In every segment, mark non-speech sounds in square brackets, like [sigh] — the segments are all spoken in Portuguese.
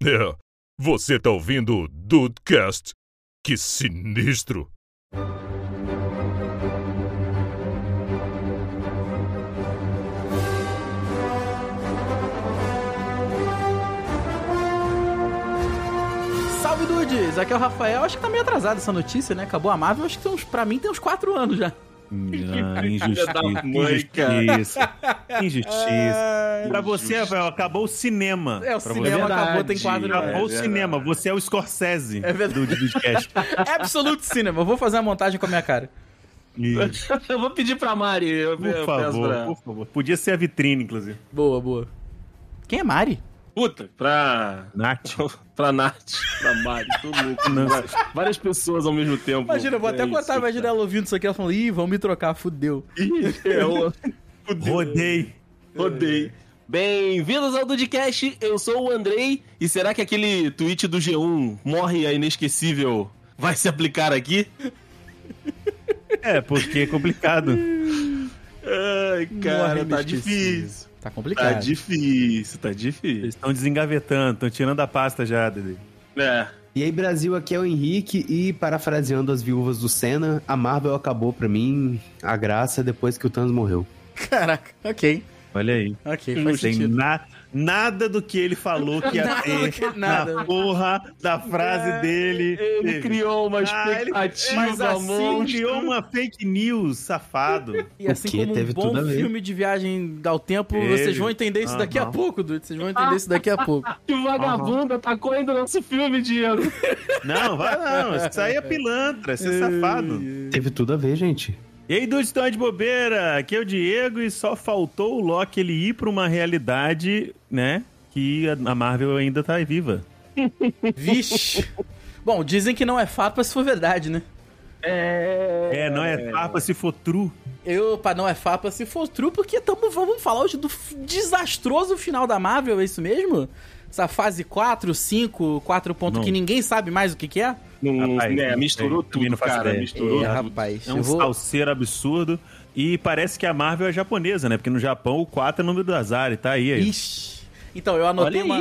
É, você tá ouvindo o Dudecast? Que sinistro! Salve Dudes! Aqui é o Rafael. Acho que tá meio atrasado essa notícia, né? Acabou a Marvel. Acho que tem uns, pra mim tem uns 4 anos já. Ah, [laughs] injustiça. mãe. Injustiça. Injustiça. Pra você, Rafael, acabou o cinema. É, o Pra cinema verdade. acabou tem 4 anos. Acabou o É cinema. Você é o Scorsese É verdade. do Dudcast. [laughs] Absolute Cinema. Eu vou fazer uma montagem com a minha cara. Isso. [laughs] Eu vou pedir pra Mari. Eu, eu Por peço favor, pra... por favor. Podia ser a vitrine, inclusive. Boa, boa. Quem é Mari? Puta, pra. Nath. [laughs] pra Nath, pra Mari, todo mundo. Não. Várias pessoas ao mesmo tempo. Imagina, eu vou até É cortar, isso, imagina ela ouvindo isso aqui, ela falando, ih, vão me trocar, fudeu. Ih, [laughs] eu Rodei. rodei. Bem-vindos ao Dudcast, eu sou o Andrei. E será que aquele tweet do G1 morre a inesquecível vai se aplicar aqui? É, porque é complicado. Ai, cara, Morre tá inesquecível. difícil. Tá Tá complicado. difícil, tá difícil. Eles estão desengavetando, estão tirando a pasta já, Dede. É. E aí, Brasil, aqui é o Henrique e parafraseando as viúvas do Senna, a Marvel acabou pra mim a graça depois que o Thanos morreu. Caraca, ok. Olha aí. Ok, Não faz tem sentido. na- nada do que ele falou que ia Nada ter que- nada. na porra da frase É, dele. Ele teve. criou uma Ah, ele- expectativa Mas assim monstro. criou uma fake news, safado. E assim como Teve um bom tudo a ver. filme de viagem ao tempo, Teve. vocês vão entender isso daqui a pouco, Dude. Vocês vão entender isso daqui a pouco. Que vagabundo atacou ainda o nosso filme, Diego. [laughs] Não, vai não. Isso aí é pilantra, isso é safado. Teve tudo a ver, gente. E aí, dudes, estão de bobeira? Aqui é o Diego e só faltou o Loki ele ir pra uma realidade, né? Que a Marvel ainda tá viva. [laughs] Vixe. Bom, dizem que não é fato, mas se for verdade, né? É. É, não é farpa se for true. Eu, pá, não é fato se for true, porque tamo, vamos falar hoje do desastroso final da Marvel, é isso mesmo? Essa fase 4, 5, 4 ponto Não. que ninguém sabe mais o que que é? Não, Rapaz, né, misturou sei, tudo, cara. ideia. Misturou É, rapaz, É um vou... salseiro absurdo. E parece que a Marvel é japonesa, né? Porque no Japão o 4 é o número do azar e tá aí. aí. Ixi. Então, eu anotei uma...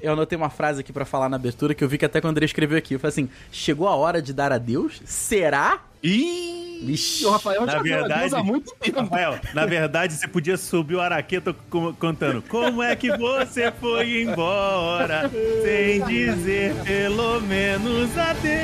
Eu anotei uma frase aqui pra falar na abertura que eu vi que até quando o André escreveu aqui. Eu falei assim: chegou a hora de dar adeus? Será? Ih, Vixe. o Rafael Na já verdade- há muito tempo. [laughs] Rafael, na verdade, você podia subir o araqueta co- contando Como é que você foi embora Sem dizer pelo menos adeus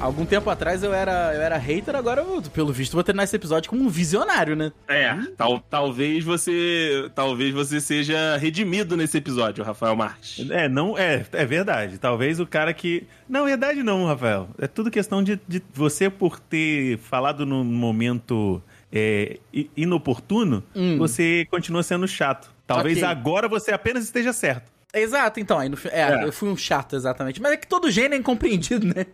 Algum tempo atrás eu era, eu era hater, agora eu, pelo visto, vou terminar esse episódio como um visionário, né? É, tal, talvez você. Talvez você seja redimido nesse episódio, Rafael Marques. É, não, é, é verdade Talvez o cara que... Não, verdade não, Rafael É tudo questão de, de você por ter falado num momento é, inoportuno Hum. Você continua sendo chato Talvez Ok. agora você apenas esteja certo Exato, então, aí no, é, É. eu fui um chato, exatamente. Mas é que todo gênio é incompreendido, né?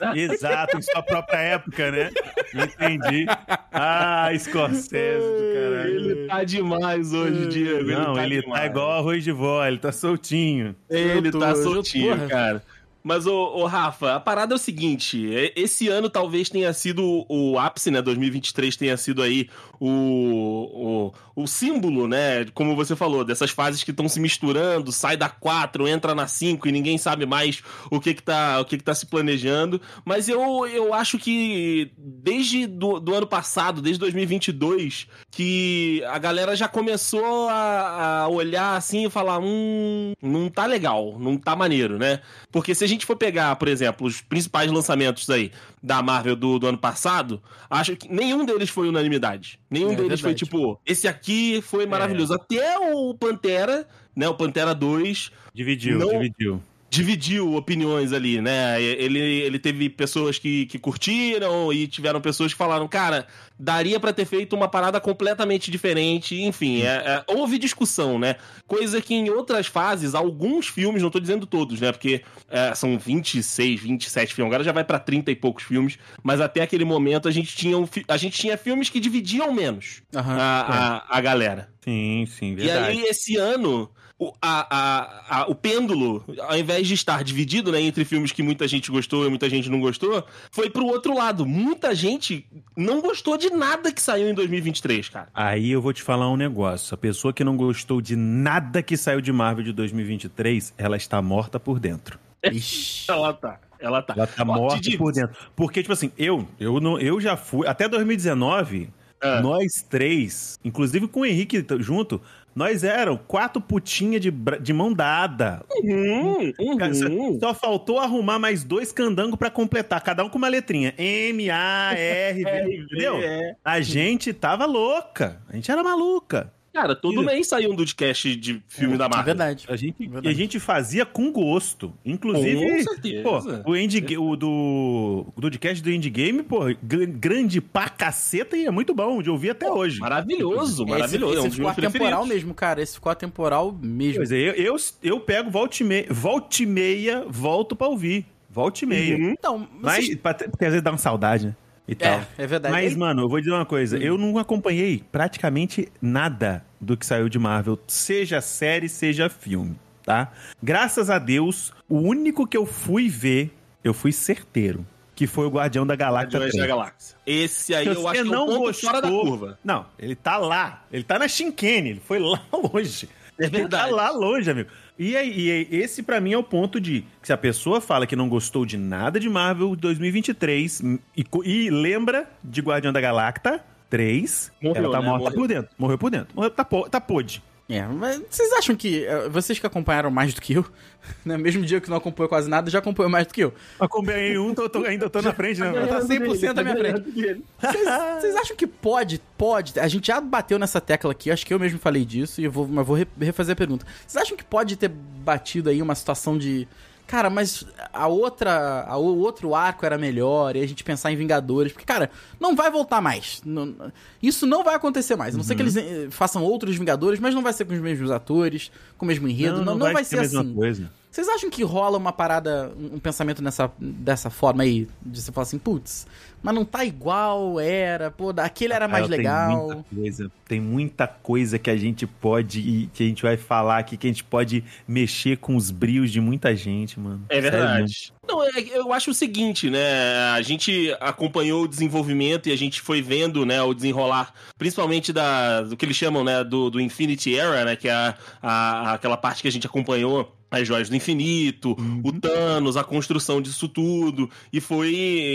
[laughs] Exato, em sua própria época, né? Entendi. Ah, Scorsese do caralho. Ele tá demais hoje, Diego. Não, ele tá demais. igual arroz de vó, ele tá soltinho. Ele tô- tá soltinho, porra. cara. Mas, ô, ô, Rafa, a parada é o seguinte: é- esse ano talvez tenha sido o ápice, né? 2023 tenha sido aí o, o, símbolo, né? Como você falou, dessas fases que estão se misturando, sai da 4, entra na 5 e ninguém sabe mais o que que tá, o que que tá se planejando. Mas eu, eu acho que desde do, do ano passado, desde 2022, que a galera já começou a, a olhar assim e falar: hum, não tá legal, não tá maneiro, né? Porque se a gente for pegar, por exemplo, os principais lançamentos aí da Marvel do, do ano passado, acho que nenhum deles foi unanimidade. Nenhum É deles foi verdade. tipo, esse aqui foi maravilhoso. Até o Pantera, né? O Pantera 2 Dividiu, Não- dividiu. Dividiu opiniões ali, né? Ele, ele teve pessoas que, que curtiram e tiveram pessoas que falaram, cara, daria pra ter feito uma parada completamente diferente. Enfim, é- é- houve discussão, né? Coisa que em outras fases, alguns filmes, não tô dizendo todos, né? Porque é, são 26, 27 filmes, agora já vai pra 30 e poucos filmes, mas até aquele momento a gente tinha, um a gente tinha filmes que dividiam menos Aham. a, a, a galera. Sim, sim, E verdade. aí, esse ano, o, a, a, a- o pêndulo, ao invés de estar dividido né, entre filmes que muita gente gostou e muita gente não gostou, foi pro outro lado. Muita gente não gostou de nada que saiu em 2023, cara. Aí eu vou te falar um negócio. A pessoa que não gostou de nada que saiu de Marvel de 2023, ela está morta por dentro. [laughs] Ixi. Ela tá. Ela tá. Ela tá Ó, morta Didi, por dentro. Porque, tipo assim, eu, eu, não, eu já fui. Até 2019, Ah. nós três, inclusive com o Henrique junto, nós eram quatro putinhas de, de mão dada. Uhum, uhum. Só, só faltou arrumar mais dois candangos pra completar, cada um com uma letrinha. M, A, R, V, [laughs] entendeu? É. A gente tava louca. A gente era maluca. Cara, todo mês saiu um Dudcast de filme da É Marvel. verdade. A gente, Verdade. e a gente fazia com gosto. Inclusive, Com certeza. pô, o, Indie, o do o podcast do Indie Game, pô, gr- grande pra caceta e é muito bom de ouvir até hoje. Maravilhoso, Esse, maravilhoso. é um esse dos ficou meus atemporal mesmo, cara. Esse ficou atemporal mesmo. Pois é, eu, eu, eu pego volta e, meia, volta e meia, volto pra ouvir. Volta e meia. Uhum. Então, Mas, vocês... pra- porque às vezes dá uma saudade, né? E tal. É, é verdade. Mas, Ele- mano, eu vou dizer uma coisa. Eu não acompanhei praticamente nada do que saiu de Marvel, seja série, seja filme, tá? Graças a Deus, o único que eu fui ver, eu fui certeiro, que foi o Guardião da Galáxia Guardiões 3. da Galáxia. Esse aí eu acho que é não um ponto gostou- fora da curva. Não, ele tá lá. Ele tá na Shinkane, ele foi [laughs] lá longe. É Ele tá verdade. lá longe, amigo. E, aí, e esse pra mim é o ponto de que se a pessoa fala que não gostou de nada de Marvel 2023 e, e lembra de Guardião da Galacta 3, Morreu, ela tá né? morta Morreu. por dentro. Morreu por dentro. Morreu, tá, tá podre. É, mas vocês acham que. eh, Vocês que acompanharam mais do que eu, [laughs] né? Mesmo dia que não acompanhou quase nada, já acompanhou mais do que eu. Acompanhei um, tô, tô- ainda tô na frente, né? Tá 100% na minha frente. Vocês vocês acham que pode, pode, a gente já bateu nessa tecla aqui, acho que eu mesmo falei disso, e eu vou, mas vou re- refazer a pergunta. Vocês acham que pode ter batido aí uma situação de. Cara, mas a outra. A, o outro arco era melhor, e a gente pensar em Vingadores. Porque, cara, não vai voltar mais. Não- isso não vai acontecer mais. A não ser que eles eh, façam outros Vingadores, mas não vai ser com os mesmos atores, com o mesmo enredo. Não, não vai, ser a mesma assim. coisa. Vocês acham que rola uma parada, um um pensamento nessa, dessa forma aí? De você falar assim, putz, mas não tá igual, era, pô, aquele era mais Rafael, legal. Tem muita, coisa, tem muita coisa que a gente pode, que a gente vai falar aqui, que a gente pode mexer com os brios de muita gente, mano. É Sério verdade. Não, é- eu acho o seguinte, né? A gente acompanhou o desenvolvimento e a gente foi vendo, né, o desenrolar, principalmente da, do que eles chamam, né, do, do Infinity Era, né, que é a, a- aquela parte que a gente acompanhou as joias do infinito, o Thanos, a construção disso tudo, e foi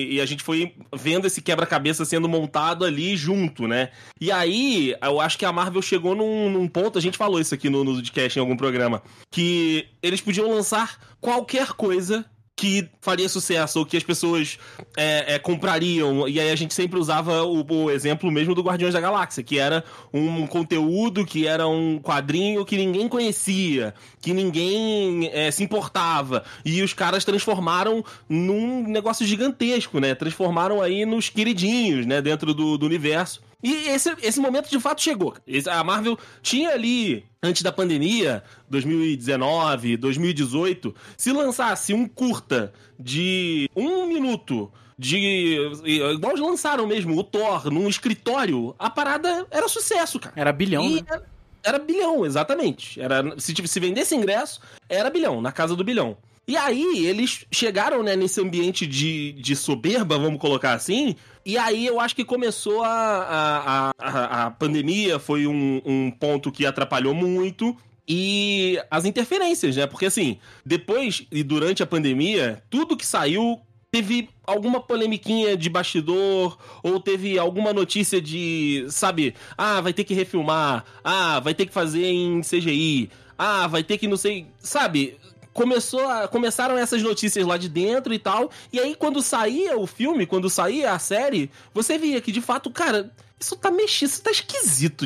e a gente foi vendo esse quebra-cabeça sendo montado ali junto, né? E aí, eu acho que a Marvel chegou num, num ponto, a gente falou isso aqui no, no podcast em algum programa, que eles podiam lançar qualquer coisa que faria sucesso ou que as pessoas é, é, comprariam. E aí a gente sempre usava o, o exemplo mesmo do Guardiões da Galáxia, que era um conteúdo, que era um quadrinho que ninguém conhecia, que ninguém é, se importava. E os caras transformaram num negócio gigantesco, né? Transformaram aí nos queridinhos, né? Dentro do, do universo. E esse, esse momento de fato chegou. A Marvel tinha ali, antes da pandemia, 2019, 2018, se lançasse um curta de um minuto. De. Igual eles lançaram mesmo, o Thor, num escritório, a parada era sucesso, cara. Era bilhão, E né? era, era bilhão, exatamente. Era, se, se vendesse ingresso, era bilhão, na casa do bilhão. E aí, eles chegaram né, nesse ambiente de, de soberba, vamos colocar assim. E aí eu acho que começou a. A, a, a- pandemia foi um, um ponto que atrapalhou muito. E as interferências, né? Porque assim, depois e durante a pandemia, tudo que saiu teve alguma polemiquinha de bastidor, ou teve alguma notícia de, sabe, ah, vai ter que refilmar, ah, vai ter que fazer em CGI, ah, vai ter que não sei, sabe? Começou a, começaram essas notícias lá de dentro e tal, e aí quando saía o filme, quando saía a série, você via que de fato, cara, isso tá mexido, isso tá esquisito,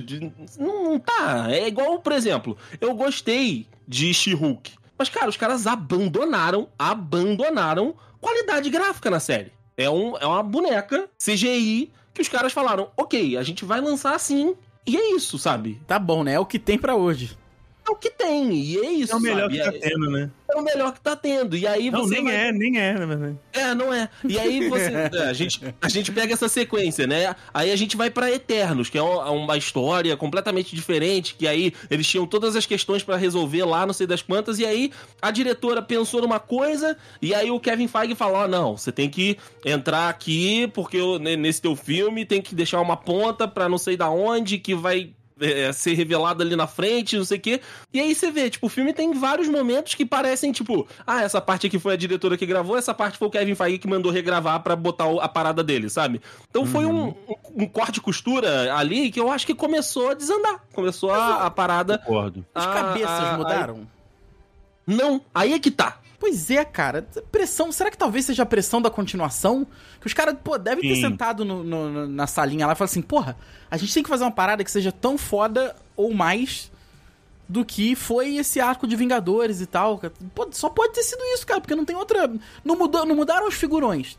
não, tá, é igual, por exemplo, eu gostei de She-Hulk, mas cara, os caras abandonaram, abandonaram qualidade gráfica na série. É, um, é uma boneca CGI que os caras falaram, ok, a gente vai lançar assim, e é isso, sabe? Tá bom, né? É o que tem pra hoje. É o que tem. E é isso. É o melhor sabe? que tá é, tendo, né? é o melhor que tá tendo. E aí Não, nem vai- é, nem é, na verdade. É, não é. E aí você. [laughs] é, a, gente, a gente pega essa sequência, né? Aí a gente vai pra Eternos, que é uma uma história completamente diferente. Que aí eles tinham todas as questões pra resolver lá, não sei das quantas. E aí a diretora pensou numa coisa. E aí o Kevin Feige falou: ó, não, você tem que entrar aqui, porque eu- ne- nesse teu filme tem que deixar uma ponta pra não sei da onde, que vai é, ser revelado ali na frente, não sei o quê. E aí você vê, tipo, o filme tem vários momentos que parecem, tipo, ah, essa parte aqui foi a diretora que gravou, essa parte foi o Kevin Feige que mandou regravar pra botar a parada dele, sabe? Então foi um, um- um corte costura ali que eu acho que começou a desandar. Começou a, a parada. Concordo. As cabeças a- a- mudaram? Não, aí é que tá. Pois é, cara. Pressão. Será que talvez seja a pressão da continuação? Que os caras, pô, devem ter Sim. sentado no- no- na salinha lá e falado assim: porra, a gente tem que fazer uma parada que seja tão foda ou mais do que foi esse arco de Vingadores e tal. Pô, só pode ter sido isso, cara, porque não tem outra. Não, mudou, não mudaram os figurões.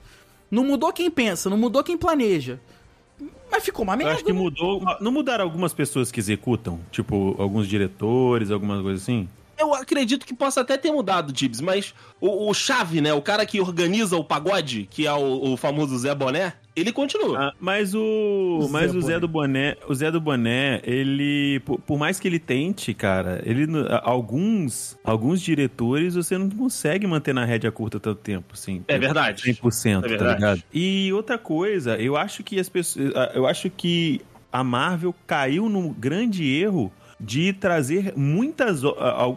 Não mudou quem pensa, não mudou quem planeja. Mas ficou uma Eu merda. acho que mudou. Não mudaram algumas pessoas que executam? Tipo, alguns diretores, algumas coisas assim? Eu acredito que possa até ter mudado, Tibbs, mas o, o chave, né? O cara que organiza o pagode, que é o, o famoso Zé Boné, ele continua. Ah, mas o. O mas Zé o Zé Boné. do Boné. O Zé do Boné, ele. Por, por mais que ele tente, cara, ele. Alguns. Alguns diretores você não consegue manter na rédea curta tanto tempo, assim. É verdade. 100%, É tá verdade. ligado? E outra coisa, eu acho que as pessoas. Eu acho que a Marvel caiu num grande erro de trazer muitas,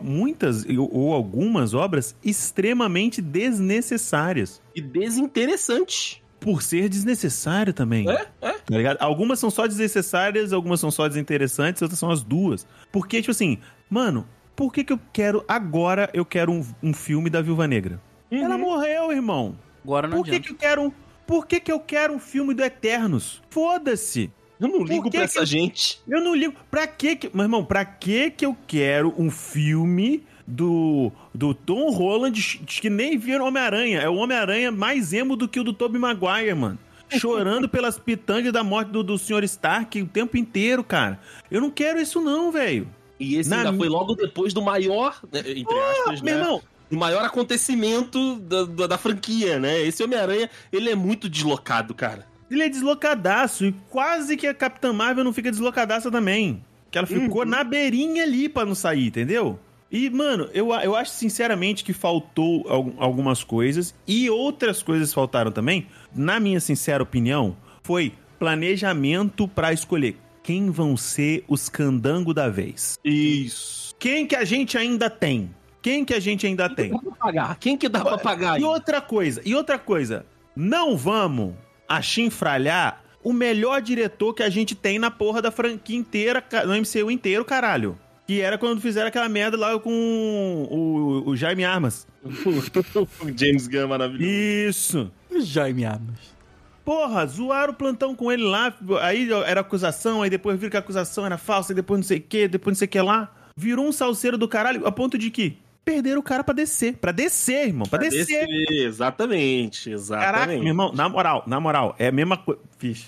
muitas ou algumas obras extremamente desnecessárias. E desinteressante. Por ser desnecessário também. É, é. Tá ligado? Algumas são só desnecessárias, algumas são só desinteressantes, outras são as duas. Porque, tipo assim, mano, por que que eu quero, agora eu quero um, um filme da Viúva Negra? Ela morreu, irmão. Agora não Por que adianta. que eu quero um, por que que eu quero um filme do Eternos? Foda-se. Eu não ligo pra essa gente. Eu não ligo. Pra que que... Meu irmão, pra que que eu quero um filme do, do Tom Holland que nem viram Homem-Aranha? É o Homem-Aranha mais emo do que o do Tobey Maguire, mano. [laughs] Chorando pelas pitangas da morte do, do Sr. Stark o tempo inteiro, cara. Eu não quero isso não, velho. E esse Na ainda foi logo depois do maior, né, entre aspas, Meu né? irmão, O maior acontecimento da, da, da franquia, né? Esse Homem-Aranha, ele é muito deslocado, cara. Ele é deslocadaço e quase que a Capitã Marvel não fica deslocadaça também. Que ela ficou na beirinha ali pra não sair, entendeu? E, mano, eu, eu acho sinceramente que faltou al- algumas coisas e outras coisas faltaram também. Na minha sincera opinião, foi planejamento pra escolher quem vão ser os candango da vez. Isso. Quem que a gente ainda tem? Quem que a gente ainda tem? Dá pra pagar. Quem que dá pra pagar? E outra coisa, e outra coisa, não vamos achinfralhar o melhor diretor que a gente tem na porra da franquia inteira, no MCU inteiro, caralho. Que era quando fizeram aquela merda lá com o, o Jaime Armas. [laughs] o James Gunn maravilhoso. Isso. Jaime Armas. Porra, zoaram o plantão com ele lá, aí era acusação, aí depois viram que a acusação era falsa, aí depois não sei o que, depois não sei o que lá. Virou um salseiro do caralho, a ponto de que perderam o cara pra descer. Pra descer, irmão, pra, descer. Exatamente, exatamente. Caraca, meu irmão, na moral, na moral, é a mesma coisa.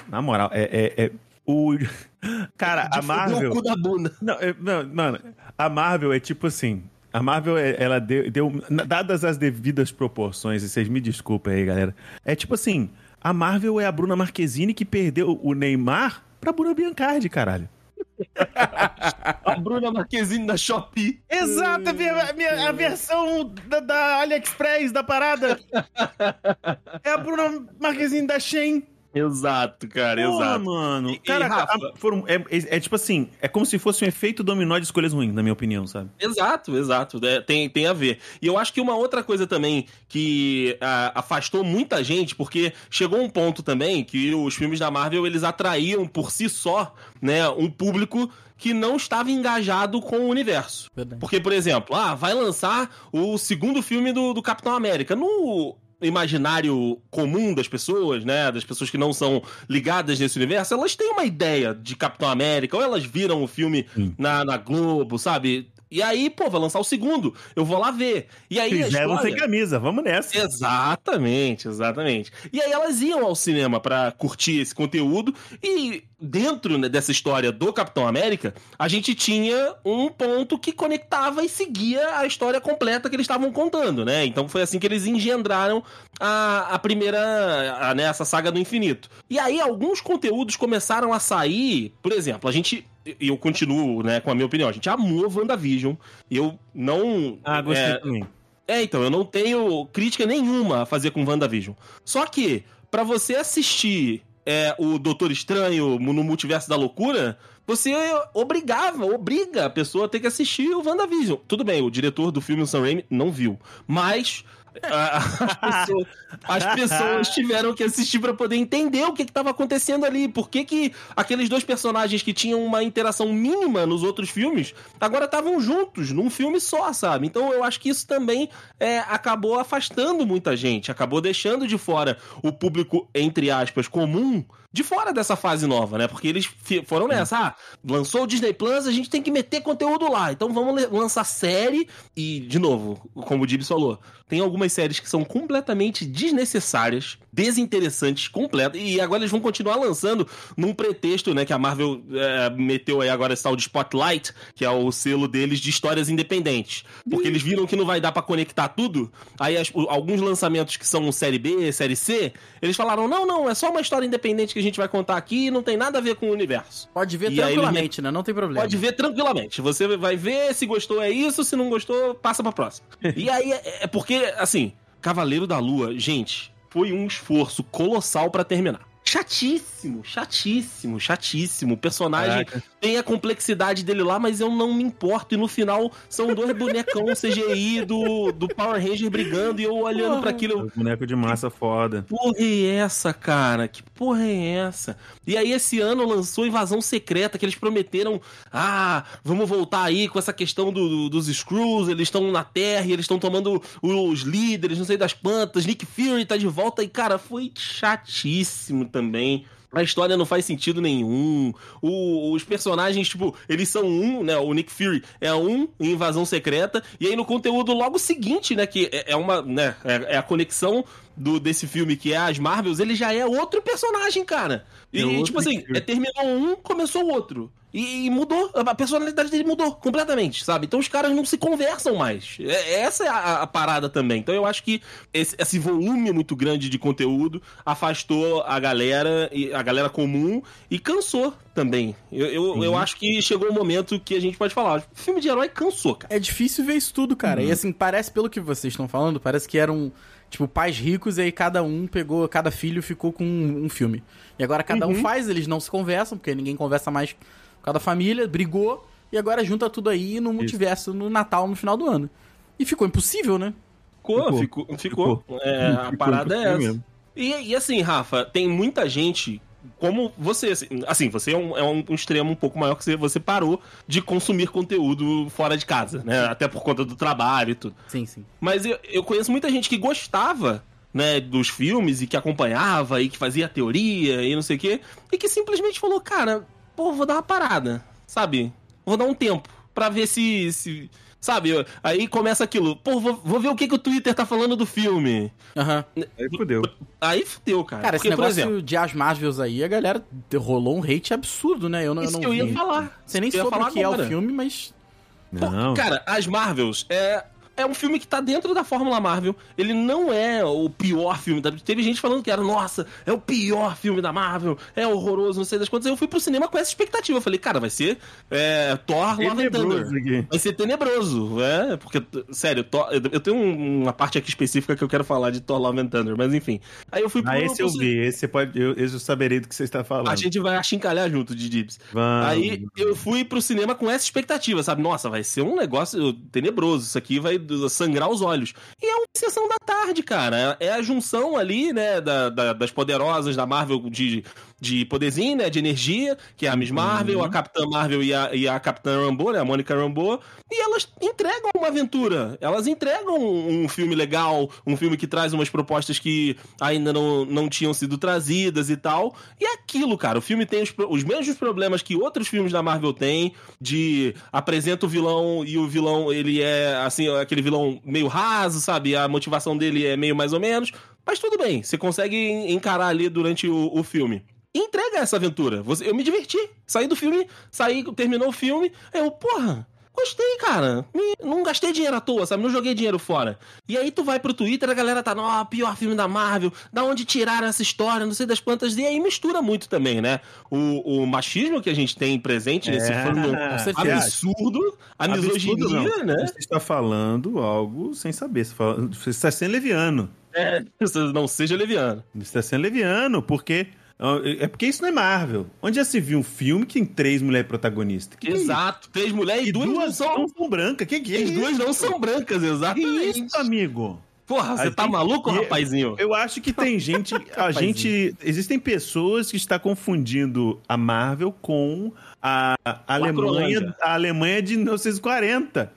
Na moral, é. é, é- o. [laughs] Cara, a Marvel. o cu da bunda. Não, é- não, mano, a Marvel é tipo assim. A Marvel, é- ela deu, deu- Dadas as devidas proporções, e vocês me desculpem aí, galera. É tipo assim: a Marvel é a Bruna Marquezine que perdeu o Neymar pra Bruna Biancardi, caralho. [laughs] A Bruna Marquezine da Shopee. Exato, a, minha- minha- a versão da, da AliExpress da parada. [laughs] É a Bruna Marquezine da Shein. Exato, cara, Porra, exato. mano. E- e, Cara, Rafa? a- foram, é, é- é tipo assim, é como se fosse um efeito dominó de escolhas ruins, na minha opinião, sabe? Exato, exato. É, tem, tem a ver. E eu acho que uma outra coisa também que ah, afastou muita gente, porque chegou um ponto também que os filmes da Marvel eles atraíam por si só, né, um público que não estava engajado com o universo. Verdade. Porque, por exemplo, ah, vai lançar o segundo filme do, do Capitão América. No imaginário comum das pessoas, né? Das pessoas que não são ligadas nesse universo, elas têm uma ideia de Capitão América, ou elas viram o filme na, na Globo, sabe? E aí, pô, vai lançar o segundo. Eu vou lá ver. E aí Evans história... sem camisa, vamos nessa. Exatamente, exatamente. E aí elas iam ao cinema pra curtir esse conteúdo e dentro né, dessa história do Capitão América, a gente tinha um ponto que conectava e seguia a história completa que eles estavam contando, né? Então foi assim que eles engendraram a, a primeira, a, né, essa saga do infinito. E aí alguns conteúdos começaram a sair, por exemplo, a gente e eu continuo, né, com a minha opinião. A gente amou WandaVision. Eu não. Ah, gostei é, também. é, então, eu não tenho crítica nenhuma a fazer com WandaVision. Só que, pra você assistir é, o Doutor Estranho no Multiverso da Loucura, você obrigava, obriga a pessoa a ter que assistir o WandaVision. Tudo bem, o diretor do filme, o Sam Raimi, não viu. Mas as, pessoas, as pessoas tiveram que assistir pra poder entender o que estava acontecendo ali. Por que, que aqueles dois personagens que tinham uma interação mínima nos outros filmes agora estavam juntos num filme só, sabe? Então eu acho que isso também é, acabou afastando muita gente, acabou deixando de fora o público, entre aspas, comum. De fora dessa fase nova, né? Porque eles foram nessa. Ah, lançou o Disney Plus, a gente tem que meter conteúdo lá. Então vamos lançar série. E, de novo, como o Dibs falou, tem algumas séries que são completamente desnecessárias, desinteressantes, completas. E agora eles vão continuar lançando num pretexto, né? Que a Marvel é, meteu aí agora esse tal de Spotlight, que é o selo deles de histórias independentes. Porque eles viram que não vai dar pra conectar tudo. Aí as- alguns lançamentos que são série B, série C, eles falaram: não, não, é só uma história independente que a gente vai contar aqui e não tem nada a ver com o universo. Pode ver E tranquilamente, né? Não tem problema. Pode ver tranquilamente. Você vai ver se gostou é isso, se não gostou, passa pra próxima. [laughs] e aí é, é porque, assim, Cavaleiro da Lua, gente, foi um esforço colossal pra terminar. Chatíssimo, chatíssimo, chatíssimo. O personagem Caraca. tem a complexidade dele lá, mas eu não me importo. E no final são dois bonecão [laughs] CGI do, do Power Ranger brigando e eu olhando pra aquilo. eu, Boneco de massa foda. porra é essa, cara? Que porra é essa? E aí esse ano lançou Invasão Secreta, que eles prometeram, ah, vamos voltar aí com essa questão do- do- dos Screws, eles estão na Terra e eles estão tomando os líderes, não sei das plantas, Nick Fury tá de volta e, cara, foi chatíssimo também. A história não faz sentido nenhum. O- os personagens, tipo, eles são um, né? O Nick Fury é um em Invasão Secreta. E aí no conteúdo logo seguinte, né? Que é, é uma, né? É, é a conexão do, desse filme que é as Marvels, ele já é outro personagem, cara. E, É tipo assim, é, terminou um, começou o outro. E, e mudou, a personalidade dele mudou completamente, sabe? Então os caras não se conversam mais. É- essa é a, a parada também. Então eu acho que esse, esse volume muito grande de conteúdo afastou a galera, e a galera comum, e cansou também. Eu, eu, eu acho que chegou um momento que a gente pode falar: filme de herói cansou, cara. É difícil ver isso tudo, cara. Uhum. E assim, parece, pelo que vocês estão falando, parece que eram, tipo, pais ricos e aí cada um pegou, cada filho ficou com um, um filme. E agora cada Uhum. um faz, eles não se conversam, porque ninguém conversa mais com cada família, brigou, e agora junta tudo aí no multiverso, no Natal, no final do ano. E ficou impossível, né? Ficou, Ficou. ficou. ficou. É, a Ficou parada é essa. mesmo. E, e assim, Rafa, tem muita gente como você. Assim, assim, você é, um, é um extremo um pouco maior que você, você parou de consumir conteúdo fora de casa, né? Até por conta do trabalho e tudo. Sim, sim. Mas eu, eu conheço muita gente que gostava, né, dos filmes e que acompanhava e que fazia teoria e não sei o quê, e que simplesmente falou, cara, pô, vou dar uma parada, sabe? Vou dar um tempo pra ver se. se sabe? Aí começa aquilo, pô, vou, vou ver o que, que o Twitter tá falando do filme. Aham. Aí fudeu. Aí fudeu, cara. Cara, Porque, esse negócio exemplo, de as Marvels aí, a galera rolou um hate absurdo, né? Eu não, eu isso não que eu ia vi. falar. Você nem Eu soube o que é agora. o filme, mas. Pô, Não. Cara, as Marvels é. É um filme que tá dentro da Fórmula Marvel. Ele não é o pior filme da. Teve gente falando que era, nossa, é o pior filme da Marvel, é horroroso, não sei das quantas. Eu fui pro cinema com essa expectativa. Eu falei, cara, vai ser é, Thor Love and Thunder. Vai ser tenebroso, é, porque, sério, Thor- eu tenho um- uma parte aqui específica que eu quero falar de Thor Love and Thunder, mas enfim. Aí eu fui pro. Ah, esse eu vi. Esse pode. Eu, esse eu saberei do que você está falando. A gente vai achincalhar junto de. Vamos. Aí eu fui pro cinema com essa expectativa, sabe? Nossa, vai ser um negócio tenebroso. Isso aqui vai sangrar os olhos. E é um sessão da tarde, cara. É a junção ali, né, da, da- das poderosas da Marvel de, de poderzinho, né, de energia, que é a Miss Marvel, a Capitã Marvel e a, e a Capitã Rambeau, né, a Mônica Rambeau, e elas entregam uma aventura. Elas entregam um, um filme legal, um filme que traz umas propostas que ainda não, não tinham sido trazidas e tal. E é aquilo, cara, o filme tem os, os mesmos problemas que outros filmes da Marvel têm, de apresenta o vilão e o vilão, ele é, assim, aquele vilão meio raso, sabe? A motivação dele é meio mais ou menos. Mas tudo bem, você consegue en- encarar ali durante o, o filme. Entrega essa aventura. Você- eu me diverti. Saí do filme, saí, terminou o filme. Eu, porra, gostei, cara. Não gastei dinheiro à toa, sabe? Não joguei dinheiro fora. E aí tu vai pro Twitter, a galera tá, ó, pior filme da Marvel, da onde tiraram essa história, não sei das quantas. E aí mistura muito também, né? O, o machismo que a gente tem presente nesse É, fandom [laughs] com certeza. absurdo, a Absurdo, misoginia, não. né? Você está falando algo sem saber. Você está sendo leviano. É, não seja leviano. Você está sendo leviano, porque. É porque isso não é Marvel. Onde já se viu um filme que tem três mulheres protagonistas? Que que é? Exato. Três mulheres e E duas, não duas são. não são brancas. Que que é As duas não são brancas, Que exatamente. isso, amigo? Porra, você tá tem- maluco, rapazinho? Eu acho que tem [laughs] gente. A gente. Existem pessoas que estão confundindo a Marvel com a, a Alemanha, a Alemanha de 1940.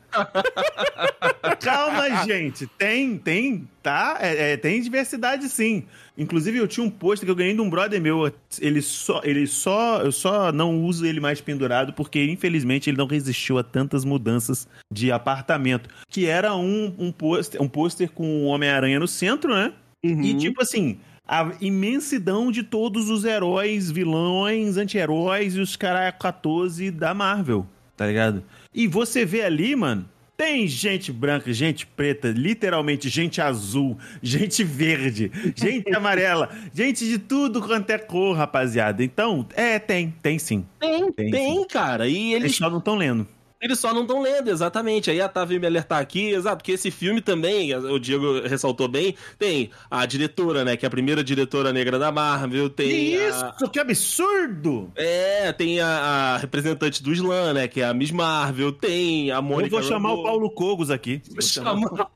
Calma, gente. Tem, tem, tá? É, é, tem diversidade sim. Inclusive, eu tinha um pôster que eu ganhei de um brother meu. Ele só, ele só, eu só não uso ele mais pendurado porque, infelizmente, ele não resistiu a tantas mudanças de apartamento. Que era um, um pôster um pôster com o Homem-Aranha no centro, né? Uhum. E, tipo assim, a imensidão de todos os heróis, vilões, anti-heróis e os caras 14 da Marvel, tá ligado? E você vê ali, mano, tem gente branca, gente preta, literalmente gente azul, [laughs] gente verde, gente [laughs] amarela, gente de tudo quanto é cor, rapaziada. Então, é, tem, tem sim. Tem, Tem, tem, cara. E Eles eles, só não estão lendo. Eles só não estão lendo, exatamente. Aí a Tá veio me alertar aqui, exato, porque esse filme também, o Diego ressaltou bem, tem a diretora, né, que é a primeira diretora negra da Marvel, Que tem a- isso, que absurdo! É, tem a, a representante do Slam, né, que é a Miss Marvel, tem a Eu Mônica vou chamar Rambeau. o Paulo Cogos aqui. Vou chamar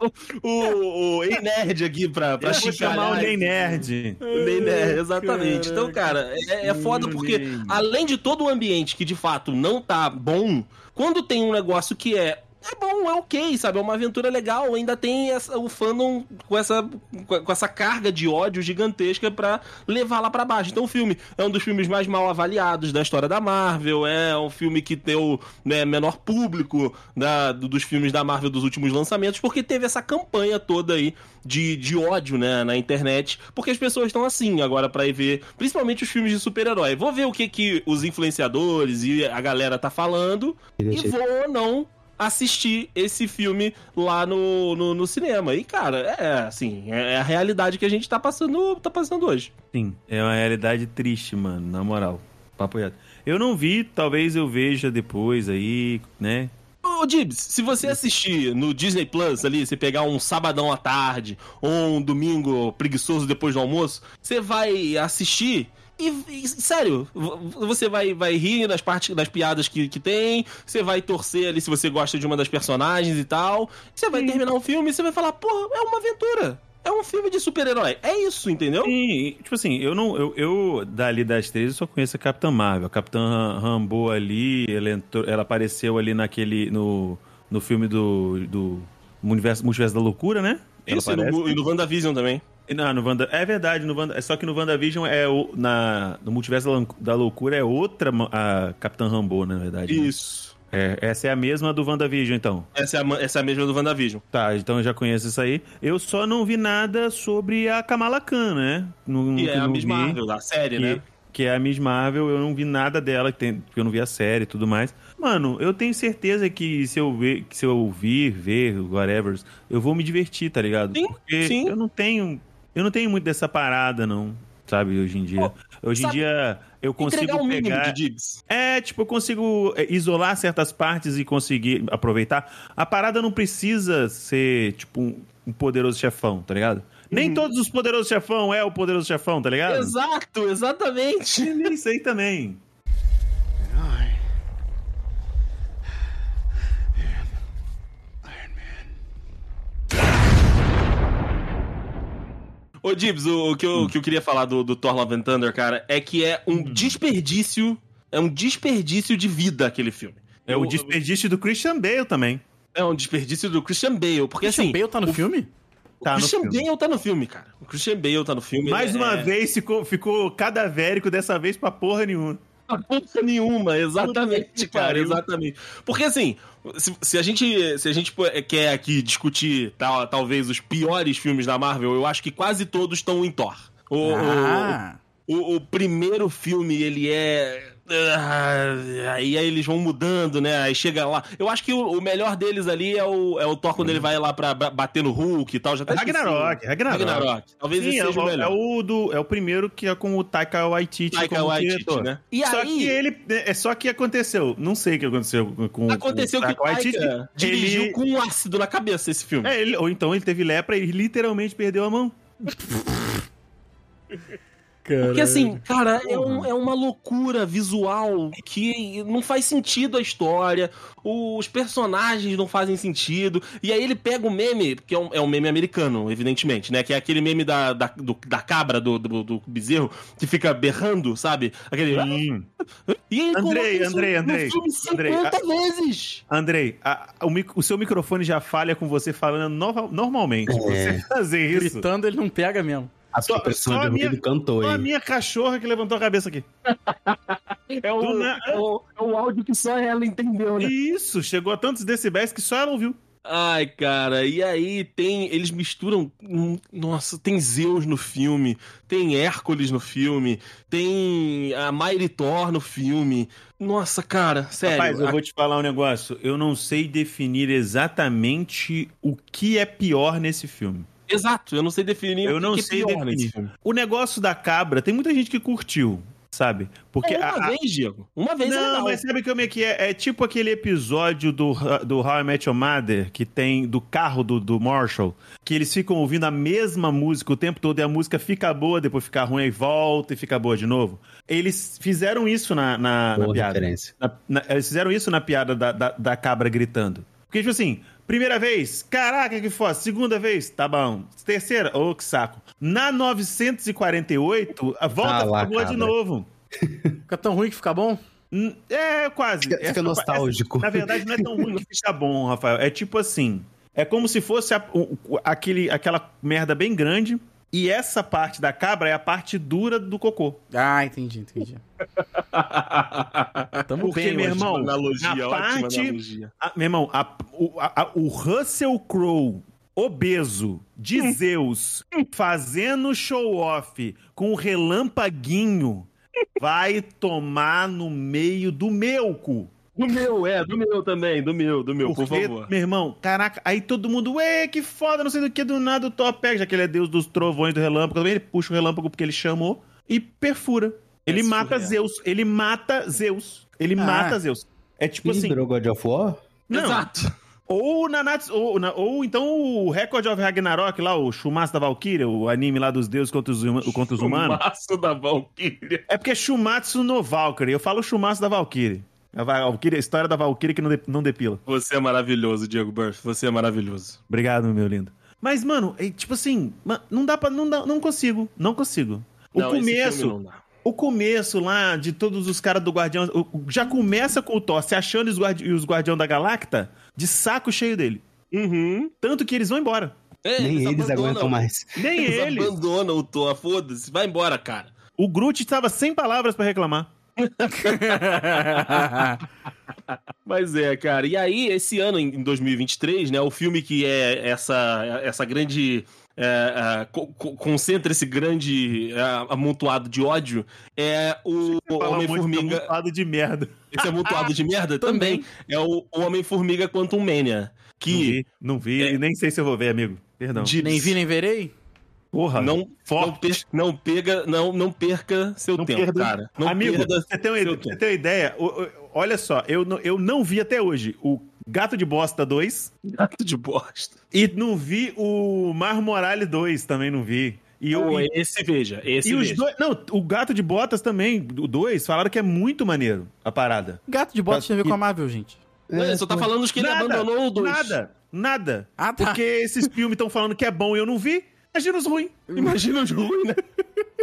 o, o Ei Nerd aqui pra, pra Eu vou chamar o esse- Ney Nerd. O Ney Nerd, exatamente. Então, cara, é, é foda porque, Ney. além de todo o ambiente que de fato não tá bom, quando tem um negócio que é. É bom, é ok, sabe? É uma aventura legal. Ainda tem essa- o fandom com essa, com essa carga de ódio gigantesca pra levar lá pra baixo. Então, o filme é um dos filmes mais mal avaliados da história da Marvel. É um filme que tem o né, menor público da- do- dos filmes da Marvel dos últimos lançamentos, porque teve essa campanha toda aí de, de ódio né, na internet. Porque as pessoas estão assim agora pra ir ver, principalmente os filmes de super-herói. Vou ver o que, que os influenciadores e a galera tá falando e vou ou não assistir esse filme lá no, no, no cinema. E, cara, é assim, é a realidade que a gente tá passando, tá passando hoje. Sim, é uma realidade triste, mano, na moral. Papo reto. Eu não vi, talvez eu veja depois aí, né? Ô, Dibs, se você assistir no Disney Plus ali, você pegar um sabadão à tarde ou um domingo preguiçoso depois do almoço, você vai assistir e, e, sério, você vai, vai rir das partes das piadas que, que tem, você vai torcer ali se você gosta de uma das personagens e tal. Você vai terminar o filme e você vai falar, porra, é uma aventura. É um filme de super-herói. É isso, entendeu? E, tipo assim, eu não. Eu, eu, dali das três, eu só conheço a Capitã Marvel. A Capitã Rambo ali, ela, entrou- ela apareceu ali naquele. no, no filme do. do Universo, Multiverso da Loucura, né? Ela Isso, e aparece. no, e no WandaVision também. Não, no Wanda, é verdade, no Wanda, só que no WandaVision é o, na, no Multiverso da Lou- da Loucura é outra a Capitã Rambo, na verdade. né? Isso. É, essa é a mesma do WandaVision, então. Essa é a, essa é a mesma do WandaVision. Tá, então eu já conheço isso aí. Eu só não vi nada sobre a Kamala Khan, né? No, Que que é a Miss vi, Marvel, da série, que, né? que é a Miss Marvel, eu não vi nada dela, que tem, porque eu não vi a série e tudo mais. Mano, eu tenho certeza que se eu ver, se eu ouvir, ver, whatever, eu vou me divertir, tá ligado? Sim, porque sim. eu não tenho. Eu não tenho muito dessa parada, não. Sabe, hoje em dia. hoje sabe, em dia eu consigo mínimo pegar. É, tipo, eu consigo é, isolar certas partes e conseguir aproveitar. A parada não precisa ser, tipo, um, um poderoso chefão, tá ligado? Nem todos os poderosos chefão é o poderoso chefão, tá ligado? Exato, exatamente. Nem sei também. Ô, Dibs, o, o que eu, o que eu queria falar do, do Thor Love and Thunder, cara, é que é um desperdício. É um desperdício de vida aquele filme. É o desperdício do Christian Bale também. É um desperdício do Christian Bale. Porque Christian assim. Bale tá no o, filme? O Tá no Christian filme. Bale tá no filme, cara. O Christian Bale tá no filme. Mais é- uma vez ficou, ficou cadavérico dessa vez pra porra nenhuma. Porra nenhuma, exatamente, cara, exatamente. Porque assim, se, se a gente, se a gente pô, quer aqui discutir tal- talvez os piores filmes da Marvel, eu acho que quase todos estão em Thor. O, o- Ah, o, o primeiro filme, ele é. Ah, aí eles vão mudando, né? Aí chega lá. Eu acho que o, o melhor deles ali é o, é o Thor quando ele vai lá pra ba- bater no Hulk e tal. Já tá Ragnarok, Ragnarok. Ragnarok. Talvez Sim, esse é, seja o o, melhor. é o do, é o primeiro que é com o Taika Waititi Taika como Waititi, diretor. né? E só aí- que ele é só que aconteceu, não sei o que aconteceu com Aconteceu com que o Taika dirigiu ele, com um ácido na cabeça esse filme. é, ele- ou então ele teve lepra e literalmente perdeu a mão. [laughs] Porque assim, cara, é, um- é uma loucura visual que não faz sentido a história, os personagens não fazem sentido, e aí ele pega o meme, que é um, é um meme americano, evidentemente, né? Que é aquele meme da, da, do- da cabra, do, do, do bezerro, que fica berrando, sabe? Aquele. Sim. E ele Andrei, Andrei, no Andrei, filme Andrei, 50 vezes! Andrei, a- o, o seu microfone já falha com você falando nova- normalmente. Você fazer isso. gritando ele não pega mesmo. A Só- só de a minha- cantou Só a minha cachorra que levantou a cabeça aqui. [laughs] É o, na- é o, é o áudio que só ela entendeu, né? Isso, chegou a tantos decibéis que só ela ouviu. Ai, cara, e aí tem. Eles misturam. hum, Nossa, tem Zeus no filme, tem Hércules no filme, tem a Mighty Thor no filme. Nossa, cara, sério. Rapaz, eu a- vou te falar um negócio. Eu não sei definir exatamente o que é pior nesse filme. Exato, eu não sei definir Eu o não que sei é pior nesse definir. filme. O negócio da cabra, tem muita gente que curtiu, sabe? Porque É, uma a- vez, Diego. Uma vez é Não, legal. mas sabe como é que é? É tipo aquele episódio do, do How I Met Your Mother, que tem do carro do, do Marshall, que eles ficam ouvindo a mesma música o tempo todo e a música fica boa, depois fica ruim e volta e fica boa de novo. Eles fizeram isso na, na, na piada. Na- na- eles fizeram isso na piada da, da, da cabra gritando. Porque, tipo assim, primeira vez, caraca, que foda. Segunda vez, tá bom. Terceira, ô, que saco. Na 948, a volta Ah lá, fica boa de novo. [laughs] Fica tão ruim que fica bom? Hum, É, quase. Fica, É fica nostálgico. na verdade, não é tão ruim que fica bom, Rafael. É tipo assim: é como se fosse a- o- aquele, aquela merda bem grande. E essa parte da cabra é a parte dura do cocô. Ah, entendi, entendi. [laughs] Tamo Porque, bem meu irmão, analogia, na ótima parte- analogia. Ah, meu irmão, a- o, a- a- o Russell Crowe, obeso, de Zeus, fazendo show-off com o relampaguinho, vai tomar no meio do meu cu. Do meu, é, do meu também, do meu, do meu, por Porque, favor. meu irmão, caraca, aí todo mundo, ué, que foda, não sei do que, do nada o Thor pega, já que ele é deus dos trovões do relâmpago, também ele puxa o relâmpago porque ele chamou e perfura. Ele É mata surreal. Zeus, ele mata Zeus, ele Ah. mata Zeus. É tipo Ele assim, virou God of War? não, Exato. ou, na Nats, ou, na- ou então o Record of Ragnarok lá, o Shumatsu da Valkyria, o anime lá dos deuses contra os, contra os humanos. maço da Valkyria. É porque é Shumatsu no Valkyrie, eu falo Shumatsu da Valkyrie. A Valkyrie, a história da Valkyrie que não, de- não depila. Você é maravilhoso, Diego Burff. Você é maravilhoso. Obrigado, meu lindo. Mas, mano, é, tipo assim, não dá pra. Não, dá, não consigo. Não consigo. O Não, começo. O começo lá de todos os caras do Guardião. Já começa com o Thor se achando os, guardi, os Guardião da Galacta de saco cheio dele. Uhum. Tanto que eles vão embora. É, Nem eles abandonam. aguentam mais. Nem Eles, eles. abandonam o Thor, foda-se. Vai embora, cara. O Groot estava sem palavras pra reclamar. [laughs] Mas é, cara. E aí, esse ano, em em 2023, né, o filme que é essa, essa grande. é, é, co- co- concentra esse grande é, amontoado de ódio é o Homem-Formiga. amontoado de merda. Esse amontoado de merda também é o o Homem-Formiga Quantum Mania. Não Que vi, não vi É. e nem sei se eu vou ver, amigo. Perdão. de- Nem vi, nem verei? Porra. não, não, forte. per- não pega, não, não perca seu Não tempo, perda- cara. Não Amigo, perda você tem uma, você tempo. tem uma ideia? Olha só, eu, não- eu não vi até hoje o Gato de Bosta 2 Gato de bosta. e não vi o Mar Morale 2, também não vi. E, eu, e, esse veja, esse e os veja. dois. Não, o Gato de Botas também, o 2, falaram que é muito maneiro a parada. Gato de bota Tá- tem a ver com a Marvel, gente. Não, ele só tá falando que ele Nada, abandonou o 2. Nada, nada. Ah, tá. Porque esses filmes estão falando que é bom e eu não vi. Imagina os ruins. Imagina os ruins, né?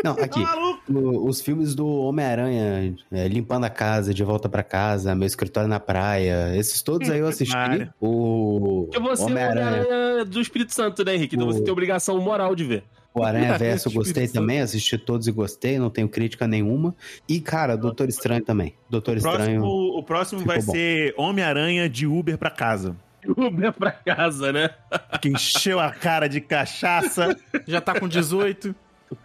Não, aqui. Tá o- os filmes do Homem-Aranha, é, Limpando a Casa, De Volta pra Casa, Meu Escritório na Praia, esses todos aí eu assisti. Mário. O Porque você é o Homem-Aranha, Homem-Aranha do Espírito Santo, né, Henrique? Então O- você tem obrigação moral de ver. o Aranha [laughs] Verso eu do gostei Espírito Santo. também, assisti todos e gostei, não tenho crítica nenhuma. E, cara, Doutor Estranho também. Doutor O Estranho. próximo, o próximo vai bom. ser Homem-Aranha de Uber pra casa. Uber pra casa, né? Que encheu a cara de cachaça. Já tá com 18.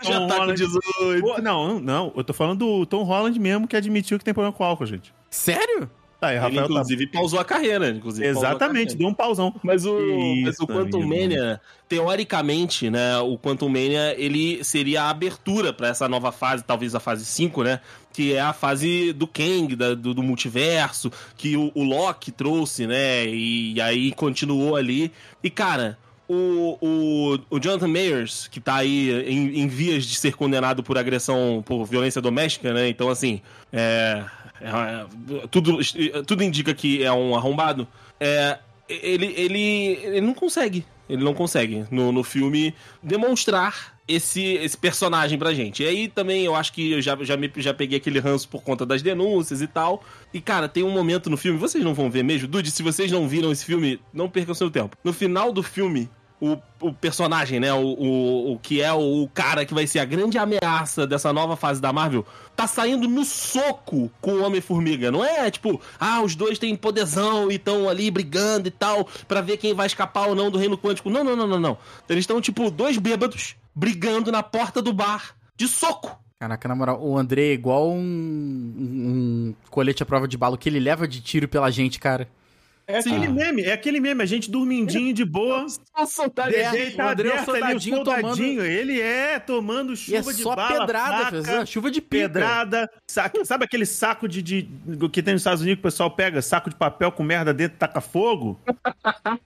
Já Tom tá com Holland. 18. Pô, não, não. Eu tô falando do Tom Holland mesmo, que admitiu que tem problema com álcool, gente. Sério? Tá, Ele, tá... inclusive, pausou a carreira. Inclusive, Exatamente, carreira. deu um pausão. Mas o, mas o Quantum amigo. Mania, teoricamente, né, o Quantum Mania, ele seria a abertura pra essa nova fase, talvez a fase 5, né, que é a fase do Kang, da- do, do multiverso, que o, o Loki trouxe, né, e, aí continuou ali. E, cara, o, o, o Jonathan Mayers, que tá aí em, em vias de ser condenado por agressão, por violência doméstica, né, então, assim, é... é- tudo, tudo indica que é um arrombado. É, ele, ele, ele não consegue. Ele não consegue no, no filme demonstrar esse, esse personagem pra gente. E aí também eu acho que eu já, já, me, já peguei aquele ranço por conta das denúncias e tal. E cara, tem um momento no filme, vocês não vão ver mesmo? Dude, se vocês não viram esse filme, não percam seu tempo. No final do filme, o, o personagem, né? O, o, o que é o, cara que vai ser a grande ameaça dessa nova fase da Marvel, tá saindo no soco com o Homem-Formiga. Não é tipo, ah, os dois têm poderzão e estão ali brigando e tal, pra ver quem vai escapar ou não do Reino Quântico. Não, não, não, não, não. Eles estão, tipo, dois bêbados brigando na porta do bar de soco. Caraca, na moral, o André é igual um, um, um colete à prova de bala que ele leva de tiro pela gente, cara. É Sim. aquele meme, é aquele meme, a gente dormindinho de boa. Tá É, Dedê tá o André é aberto ali, o soldadinho soldadinho. Ele é tomando E chuva é de só bala, pedrada, faca, fez, chuva de pica. pedrada. saco- sabe aquele saco de, de- que tem nos Estados Unidos que o pessoal pega? Saco de papel com merda dentro e taca fogo?